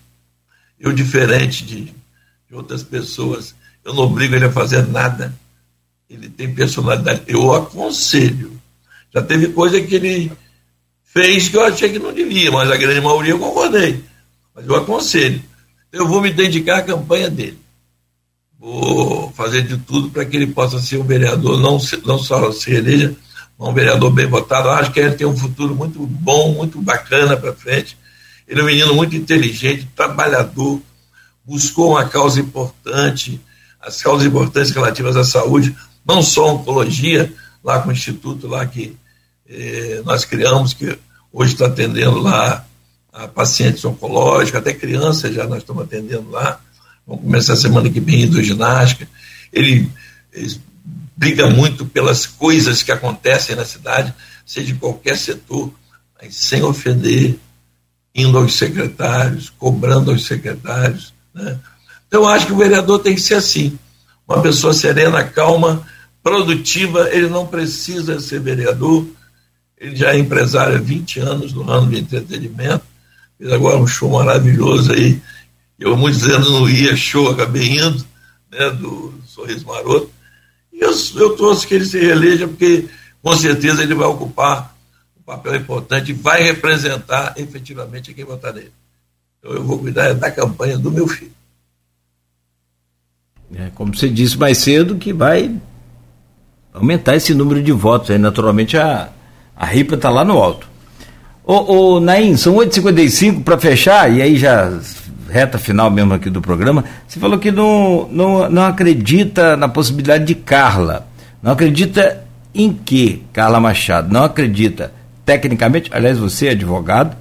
Eu, diferente de, de outras pessoas, eu não obrigo ele a fazer nada. Ele tem personalidade. Eu aconselho. Já teve coisa que ele fez que eu achei que não devia, mas a grande maioria eu concordei. Mas eu aconselho. Eu vou me dedicar à campanha dele. Vou fazer de tudo para que ele possa ser um vereador, não, não só se eleja, um vereador bem votado. Acho que ele tem um futuro muito bom, muito bacana para frente. Ele é um menino muito inteligente, trabalhador, buscou uma causa importante, as causas importantes relativas à saúde, não só oncologia, lá com o instituto lá que eh, nós criamos, que hoje está atendendo lá a pacientes oncológicos, até crianças já nós estamos atendendo lá. Vamos começar a semana que vem hidroginástica. Ele, ele briga muito pelas coisas que acontecem na cidade, seja de qualquer setor, mas sem ofender, indo aos secretários, cobrando aos secretários. Né? Então, acho que o vereador tem que ser assim, uma pessoa serena, calma, produtiva, ele não precisa ser vereador, ele já é empresário há 20 anos no ramo de entretenimento, fez agora um show maravilhoso aí, eu muitos anos não ia show, acabei indo, né, do Sorriso Maroto, e eu, eu torço que ele se reeleja, porque com certeza ele vai ocupar papel importante vai representar efetivamente quem votar nele. Então eu vou cuidar da campanha do meu filho. É, como você disse mais cedo, que vai aumentar esse número de votos. Aí, naturalmente, a, a RIPA está lá no alto. Ô, ô Naim, são 8h55 para fechar, e aí já reta final mesmo aqui do programa. Você falou que não, não, não acredita na possibilidade de Carla. Não acredita em que, Carla Machado? Não acredita tecnicamente, aliás, você é advogado,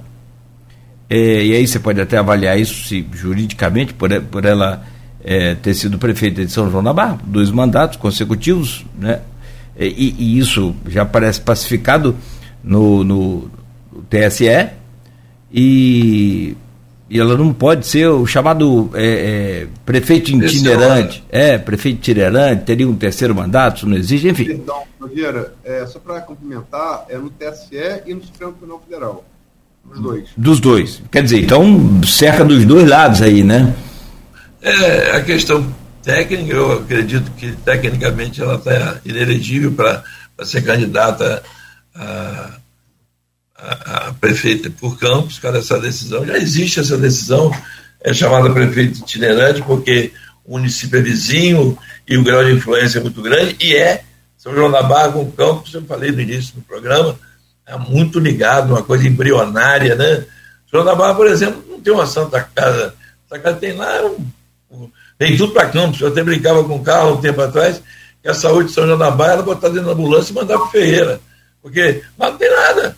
é, e aí você pode até avaliar isso se, juridicamente, por, por ela é, ter sido prefeita de São João da Barra, dois mandatos consecutivos, né? E, e isso já parece pacificado no, no TSE, e, e, ela não pode ser o chamado é, é prefeito itinerante. É, prefeito itinerante, teria um terceiro mandato, isso não existe, enfim. Então, Nogueira, é, só para complementar, é no TSE e no Supremo Tribunal Federal. Dos dois. Dos dois. Quer dizer, então cerca dos dois lados aí, né? É, a questão técnica, eu acredito que tecnicamente ela está inelegível para ser candidata a, a, a, prefeita por Campos, cada essa decisão. Já existe essa decisão, é chamada prefeito itinerante, porque o município é vizinho e o grau de influência é muito grande, e é São João da Barra com Campos, eu falei no início do programa, é muito ligado, uma coisa embrionária, né? São João da Barra, por exemplo, não tem uma Santa Casa, Santa Casa tem lá um Vem tudo para Campos. Eu até brincava com o Carlos um tempo atrás, que a saúde de São João da Baia, ela botar dentro da ambulância e mandar para Ferreira. Porque não tem nada.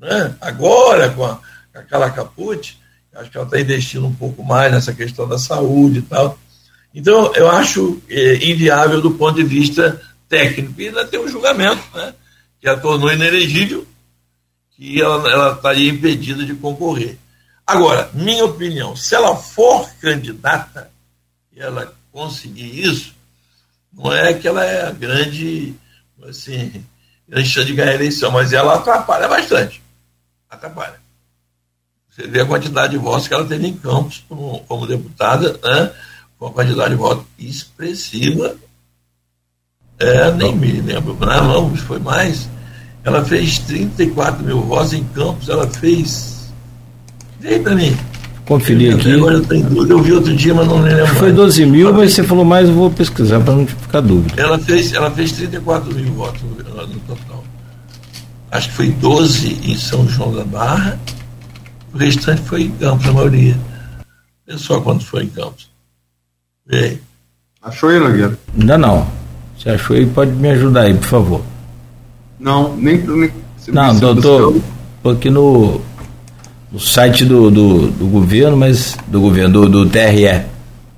Né? Agora, com, a, com caput, acho que ela está investindo um pouco mais nessa questão da saúde e tal. Então, eu acho é, inviável do ponto de vista técnico. E ainda tem um julgamento, né? que a tornou inelegível, que ela estaria impedida de concorrer. Agora, minha opinião, se ela for candidata, ela conseguir isso, não é que ela é a grande, assim, grande chance de ganhar a eleição, mas ela atrapalha bastante. Atrapalha. Você vê a quantidade de votos que ela teve em Campos como, como deputada, né? com uma quantidade de votos expressiva. É, nem me lembro, não, não, foi mais. Ela fez 34 mil votos em Campos, ela fez. Vem para mim conferir aqui. Agora eu tenho dúvida. Eu vi outro dia, mas não lembro. Foi 12 mil, mas você falou mais, eu vou pesquisar para não ficar dúvida. Ela fez, ela fez 34 mil votos no, no total. Acho que foi 12 em São João da Barra, o restante foi em Campos, a maioria. Vê só quanto foi em Campos. Vê Achou aí, Nogueira? Ainda não. Se achou aí, pode me ajudar aí, por favor. Não, nem. nem não, doutor, aqui no no site do, do, do, governo, mas do governo, do, do TRE.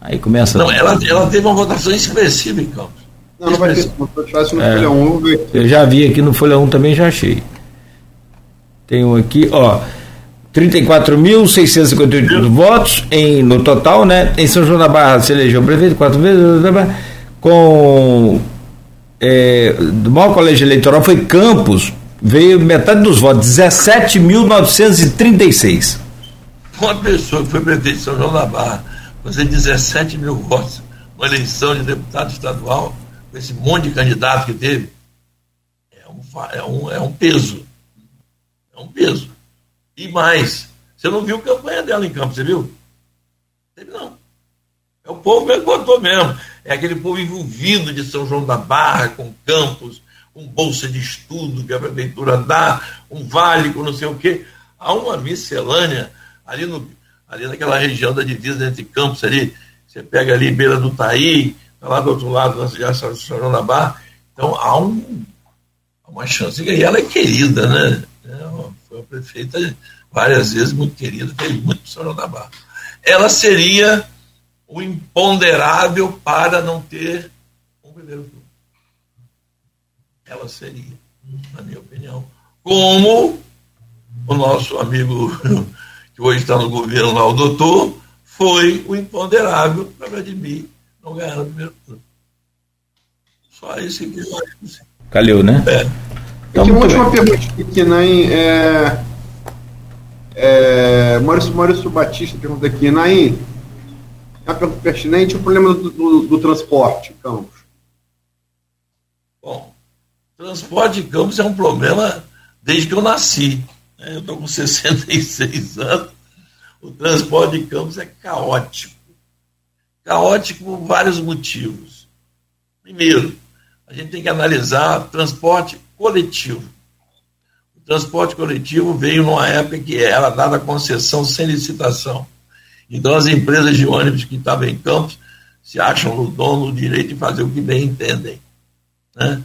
Aí começa. Não, ela, ela teve uma votação expressiva em Campos. Não, não vai ter. Se no é, Folha 1, eu já vi aqui no Folha 1 também, já achei. Tem um aqui, ó. 34.658 votos em, no total, né? Em São João da Barra se elegeu prefeito quatro vezes, com é, do maior colégio eleitoral foi Campos, veio metade dos votos, 17.936. Uma pessoa que foi prefeito de São João da Barra, fazer 17 mil votos, uma eleição de deputado estadual, esse monte de candidato que teve, é um, é um, é um peso. É um peso. E mais, você não viu a campanha dela em campo, você viu? Não. É o povo que votou mesmo. É aquele povo envolvido de São João da Barra, com campos, com bolsa de estudo que a prefeitura dá, um vale com não sei o quê. Há uma miscelânea ali, no, ali naquela região da divisa entre campos ali. Você pega ali beira do Taí, lá do outro lado da cidade de São. Então há um, uma chance. E ela é querida, né? É foi uma prefeita várias vezes muito querida, fez muito São Barra. Ela seria o imponderável para não ter um primeiro turno. Ela seria, na minha opinião. Como o nosso amigo <laughs> que hoje está no governo lá, o doutor, foi o imponderável para Vladimir não ganhar no primeiro turno. Só isso que. Calhou, né? É. Então, uma última pergunta aqui, Naim. É, é, Maurício, Maurício Batista pergunta aqui, Naim, é uma pergunta pertinente, o problema do, do, do transporte, Campos? Bom, transporte de Campos é um problema desde que eu nasci. Né? Eu estou com <laughs> 66 anos, o transporte de Campos é caótico. Caótico por vários motivos. Primeiro, a gente tem que analisar transporte coletivo. O transporte coletivo veio numa época que era dada concessão sem licitação. Então, as empresas de ônibus que estavam em campos se acham no dono do direito de fazer o que bem entendem. Né?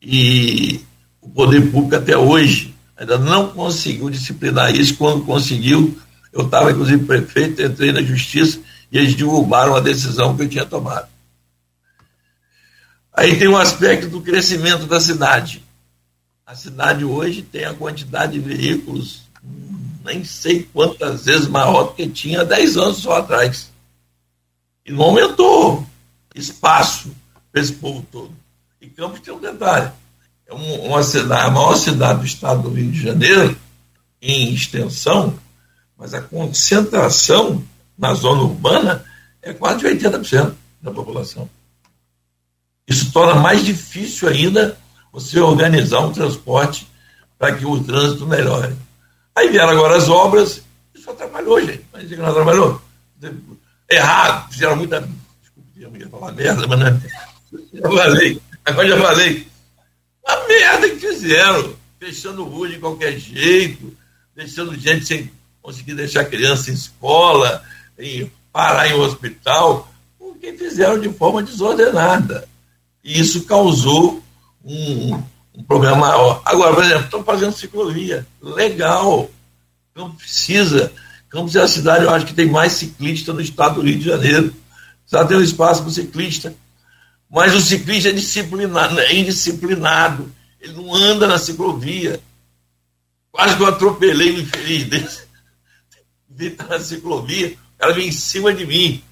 E o poder público, até hoje, ainda não conseguiu disciplinar isso. Quando conseguiu, eu estava, inclusive, prefeito, entrei na justiça e eles derrubaram a decisão que eu tinha tomado. Aí tem o um aspecto do crescimento da cidade. A cidade hoje tem a quantidade de veículos nem sei quantas vezes maior do que tinha 10 anos só atrás. E não aumentou espaço para esse povo todo. E Campos tem um detalhe: é uma cidade, a maior cidade do estado do Rio de Janeiro, em extensão, mas a concentração na zona urbana é quase 80% da população. Isso torna mais difícil ainda você organizar um transporte para que o trânsito melhore. Aí vieram agora as obras, isso atrapalhou, gente. Mas não atrapalhou. Errado, fizeram muita. Desculpa, eu ia falar merda, mas não é. Já falei, agora já falei. A merda que fizeram, fechando rua de qualquer jeito, deixando gente sem conseguir deixar criança em escola, em parar em um hospital, porque fizeram de forma desordenada. E isso causou um, um problema maior. Agora, por exemplo, estão fazendo ciclovia. Legal. Não precisa. Campos é a cidade, eu acho que tem mais ciclista no estado do Rio de Janeiro. Precisa ter um espaço para ciclista. Mas o ciclista é disciplinado, é indisciplinado. Ele não anda na ciclovia. Quase que eu atropelei o infeliz desse. <laughs> na ciclovia, cara vem em cima de mim.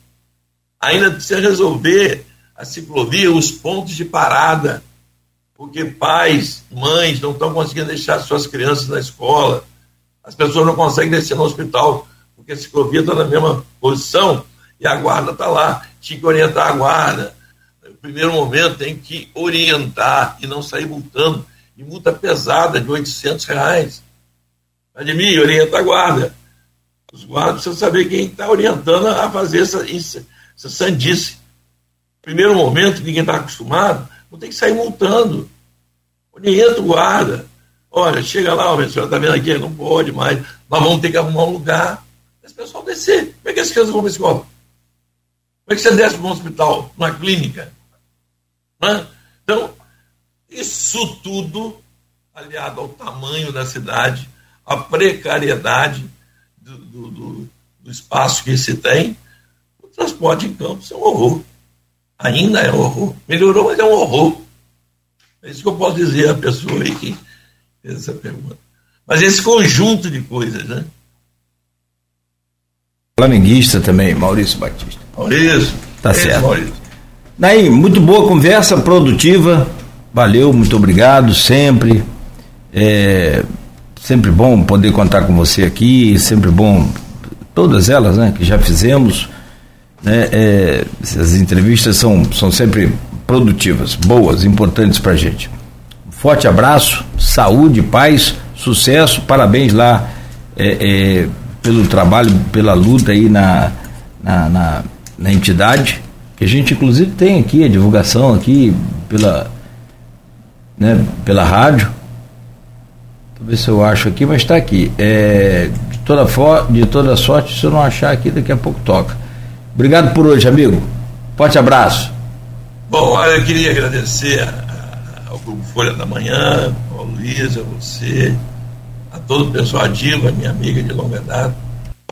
Ainda precisa resolver a ciclovia, os pontos de parada porque pais, mães não estão conseguindo deixar suas crianças na escola, as pessoas não conseguem descer no hospital, porque a ciclovia está na mesma posição e a guarda está lá. Tinha que orientar a guarda. No primeiro momento tem que orientar e não sair multando. E multa pesada de 800 reais. Admir, orienta a guarda. Os guardas precisam saber quem está orientando a fazer essa, essa, sandice. Primeiro momento, ninguém está acostumado, não tem que sair multando. Orienta o guarda. Olha, chega lá, o senhor está vendo aqui, não pode mais. Nós vamos ter que arrumar um lugar. Esse pessoal descer. Como é que as crianças vão para a escola? Como é que você desce para um hospital, numa clínica? Então, isso tudo, aliado ao tamanho da cidade, à precariedade do, do, do, espaço que se tem, o transporte em campo é um horror ainda é um horror. Melhorou, mas é um horror. É isso que eu posso dizer à pessoa aí que fez essa pergunta. Mas esse conjunto de coisas, né? Flamenguista também, Maurício Batista. Maurício. Tá certo. Maurício. Daí, muito boa conversa, produtiva. valeu, muito obrigado sempre. É sempre bom poder contar com você aqui, sempre bom todas elas, né, que já fizemos. Né, é, as entrevistas são, são sempre produtivas, boas, importantes para a gente. Forte abraço, saúde, paz, sucesso, parabéns lá é, é, pelo trabalho, pela luta aí na, na, na, na entidade, que a gente inclusive tem aqui a divulgação aqui pela, né, pela rádio. Eu ver se eu acho aqui, mas está aqui. É, de, toda for, de toda sorte, se eu não achar aqui, daqui a pouco toca. Obrigado por hoje, amigo. Forte abraço. Bom, eu queria agradecer ao Grupo Folha da Manhã, ao Luiz, a você, a todo o pessoal a minha amiga de longa data.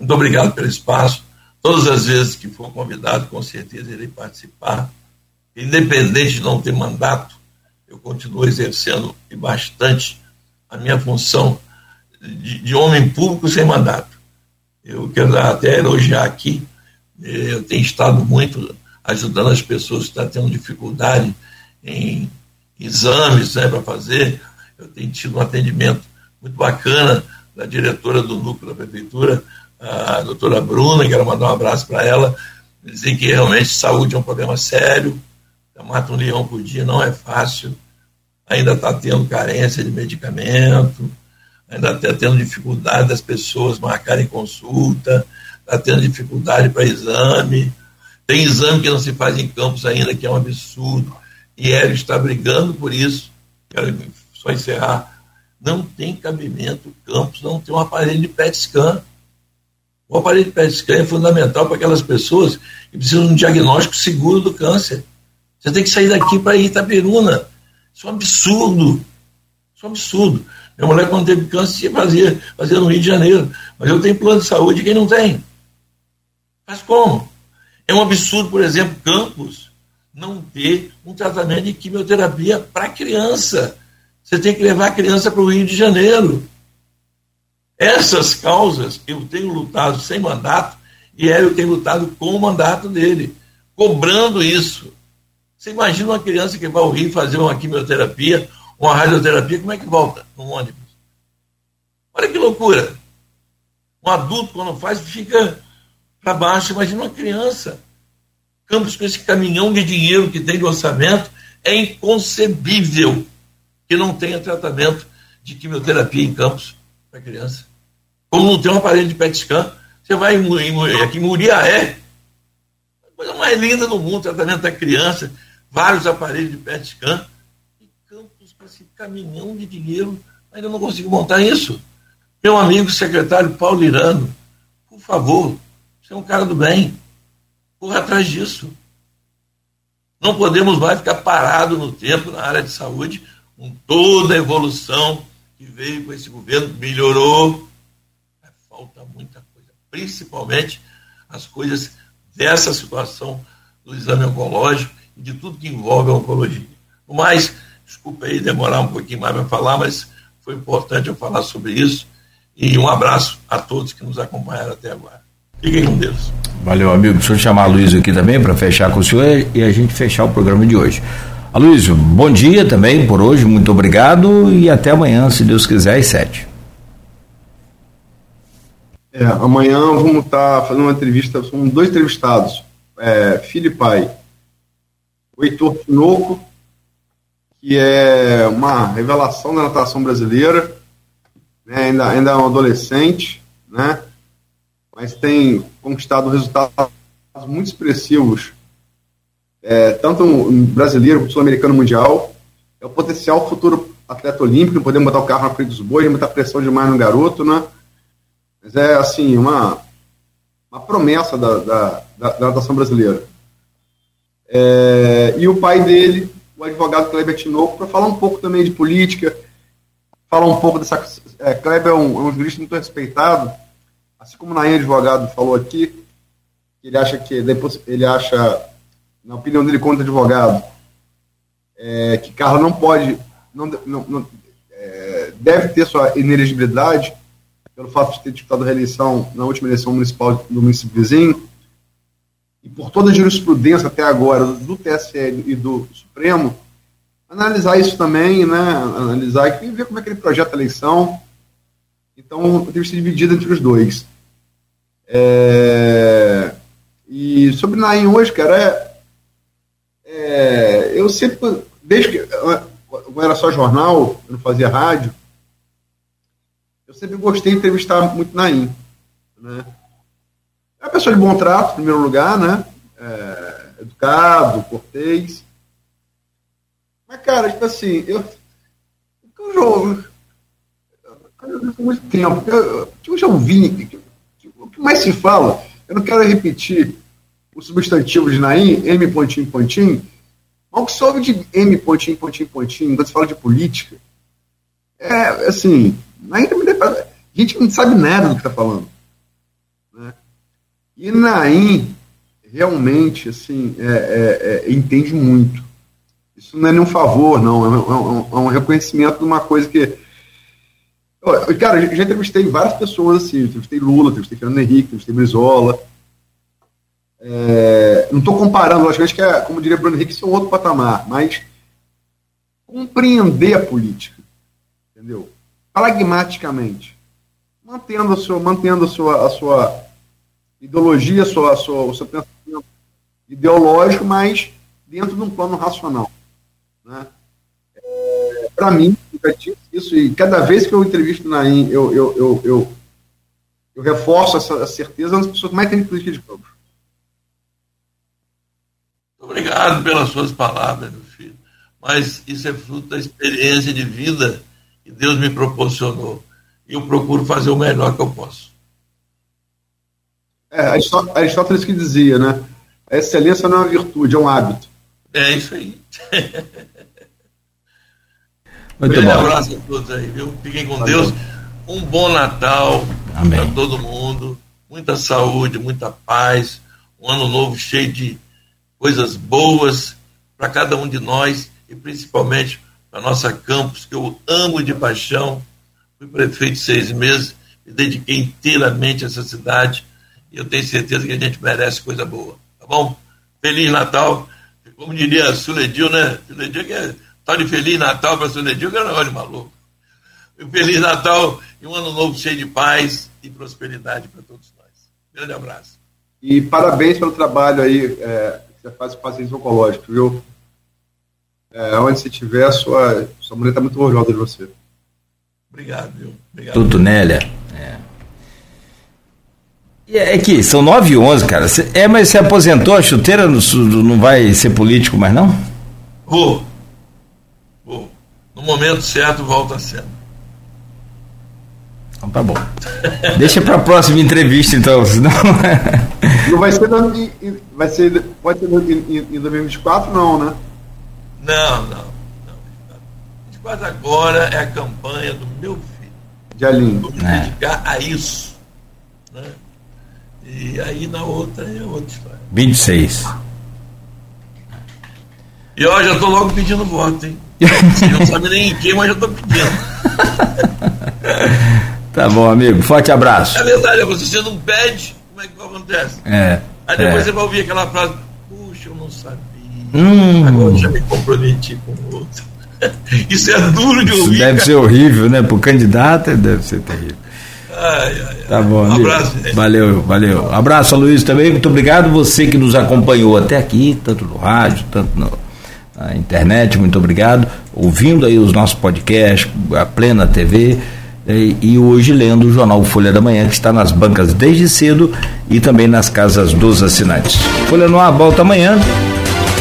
Muito obrigado pelo espaço. Todas as vezes que for convidado, com certeza irei participar. Independente de não ter mandato, eu continuo exercendo e bastante a minha função de, de homem público sem mandato. Eu quero até elogiar aqui, eh, eu tenho estado muito ajudando as pessoas que estão tendo dificuldade em exames né, para fazer. Eu tenho tido um atendimento muito bacana da diretora do núcleo da prefeitura, a doutora Bruna, quero mandar um abraço para ela, dizer que realmente saúde é um problema sério, mata um leão por dia não é fácil, ainda está tendo carência de medicamento, ainda está tendo dificuldade das pessoas marcarem consulta, está tendo dificuldade para exame, tem exame que não se faz em campos ainda, que é um absurdo, e Hélio está brigando por isso, quero só encerrar, não tem cabimento campos não tem um aparelho de PET scan. O aparelho de PET scan é fundamental para aquelas pessoas que precisam de um diagnóstico seguro do câncer. Você tem que sair daqui para Itaperuna. Isso é um absurdo. Isso é um absurdo. Minha mulher, quando teve câncer, fazia, fazia no Rio de Janeiro. Mas eu tenho plano de saúde quem não tem. Mas como? É um absurdo, por exemplo, Campos não ter um tratamento de quimioterapia para criança. Você tem que levar a criança para o Rio de Janeiro. Essas causas eu tenho lutado sem mandato e eu tenho lutado com o mandato dele, cobrando isso. Você imagina uma criança que vai ao Rio fazer uma quimioterapia, uma radioterapia, como é que volta no ônibus? Olha que loucura. Um adulto, quando faz, fica para baixo. Imagina uma criança. Campos com esse caminhão de dinheiro que tem de orçamento, é inconcebível que não tenha tratamento de quimioterapia em Campos para criança. Como não tem um aparelho de PET scan, você vai em, em, aqui em Muriaé, a coisa mais linda do mundo, tratamento da criança, vários aparelhos de PET scan, e Campos com esse caminhão de dinheiro, ainda não consigo montar isso. Meu amigo secretário Paulo Irano, por favor, você é um cara do bem, corra atrás disso. Não podemos mais ficar parado no tempo na área de saúde, com toda a evolução que veio com esse governo, melhorou. Falta muita coisa, principalmente as coisas dessa situação do exame oncológico de tudo que envolve a oncologia. Mas, desculpa aí demorar um pouquinho mais para falar, mas foi importante eu falar sobre isso. E um abraço a todos que nos acompanharam até agora. Fiquem com Deus. Valeu, amigo. Deixa eu chamar a Luiz aqui também para fechar com o senhor e a gente fechar o programa de hoje. Aloysio, bom dia também por hoje, muito obrigado e até amanhã, se Deus quiser, às sete. É, amanhã vamos estar tá fazendo uma entrevista, são dois entrevistados, é, filho e pai. O Heitor Tinoco, que é uma revelação da natação brasileira, né, ainda, ainda é um adolescente, né, mas tem conquistado resultados muito expressivos é, tanto um brasileiro como sul-americano mundial. É o potencial futuro atleta olímpico, podemos botar o carro na frente dos bois, botar pressão demais no garoto, né? Mas é, assim, uma, uma promessa da, da, da, da natação brasileira. É, e o pai dele, o advogado Kleber Tinoco, para falar um pouco também de política, falar um pouco dessa. É, Kleber é um, é um jurista muito respeitado, assim como o Nain advogado falou aqui, ele acha que ele acha na opinião dele, contra advogado, é, que Carla não pode, não, não, não é, deve ter sua inelegibilidade pelo fato de ter disputado a reeleição na última eleição municipal do município vizinho, e por toda a jurisprudência até agora do TSE e do Supremo, analisar isso também, né? Analisar e ver como é que ele projeta a eleição. Então, que ser dividido entre os dois. É... E sobre Naim hoje, cara, é... É... eu sempre, desde que eu era só jornal, eu não fazia rádio, eu sempre gostei de entrevistar muito Naim. Né? É uma pessoa de bom trato, em primeiro lugar, né? É... educado, cortês. Mas, cara, tipo assim, eu. O jogo. Eu, muito tempo. Eu, eu já ouvi. O que mais se fala, eu não quero repetir o substantivo de Naim, M pontinho, pontinho, mas o que soube de M pontinho, pontinho, pontinho, quando se fala de política, é, assim, Naim também a gente não sabe nada do que está falando. E Naim, realmente, assim, é, é, é, entende muito. Isso não é nenhum favor, não. É um, é um é reconhecimento de uma coisa que. Cara, eu já entrevistei várias pessoas assim. Entrevistei Lula, entrevistei Fernando Henrique, entrevistei Brizola. Não estou comparando, logicamente que, é, como diria Bruno Henrique, isso é um outro patamar, mas compreender a política, entendeu? Pragmaticamente, mantendo a sua, mantendo a sua, a sua ideologia, sua, sua, o seu pensamento ideológico, mas dentro de um plano racional. Né? É, Para mim, isso, e cada vez que eu entrevisto na IN, eu, eu, eu, eu, eu reforço essa certeza nas pessoas mais têm política de campo. Obrigado pelas suas palavras, meu filho. Mas isso é fruto da experiência de vida que Deus me proporcionou. E eu procuro fazer o melhor que eu posso. É, Aristóteles que dizia, né? A excelência não é uma virtude, é um hábito. É isso aí. Muito um bom. abraço a todos aí, viu? Fiquem com Deus. Um bom Natal para todo mundo. Muita saúde, muita paz. Um ano novo cheio de coisas boas para cada um de nós e principalmente para nossa campus, que eu amo de paixão. Fui prefeito seis meses, me dediquei inteiramente a essa cidade e eu tenho certeza que a gente merece coisa boa. Tá bom? Feliz Natal como diria Suledil, né? Suledil que é tal de Feliz Natal para Suledil, que era olho maluco. Um Feliz Natal e um ano novo cheio de paz e prosperidade para todos nós. Grande abraço. E parabéns pelo trabalho aí é, que você faz com pacientes oncológicos, viu? É, onde você estiver, sua, sua mulher está muito orgulhosa de você. Obrigado, viu? Obrigado. Tudo, Nélia. É. É que são 9 e 11, cara. É, mas você aposentou a chuteira, não, não vai ser político mais, não? Vou. Vou. No momento certo, volta a ser. Então tá bom. Deixa para a próxima entrevista, então. Senão... não vai ser, vai ser. Pode ser em 2024, não, né? Não, não. não. 24 agora é a campanha do meu filho. De Aline. Vou me é. dedicar a isso. Né? E aí na outra é outra história. 26. E ó, já tô logo pedindo voto, hein? <laughs> Você não sabe nem em quem, mas já tô pedindo. <laughs> tá bom, amigo. Forte abraço. É verdade, você não pede, como é que acontece? É. Aí depois é. você vai ouvir aquela frase, puxa, eu não sabia. Hum. Agora eu já me comprometi com o outro. <laughs> Isso é duro de ouvir. Isso deve cara. ser horrível, né? Pro candidato deve ser terrível. Ai. Tá bom, um abraço. Gente. Valeu, valeu. Abraço, Luiz, também. Muito obrigado. Você que nos acompanhou até aqui, tanto no rádio, tanto no, na internet. Muito obrigado. Ouvindo aí os nossos podcasts, a Plena TV. E, e hoje lendo o jornal Folha da Manhã, que está nas bancas desde cedo e também nas casas dos assinantes. Folha no ar volta amanhã.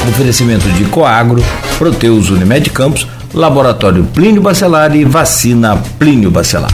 Oferecimento de Coagro, Proteus Unimed Campos, Laboratório Plínio Bacelar e Vacina Plínio Bacelar.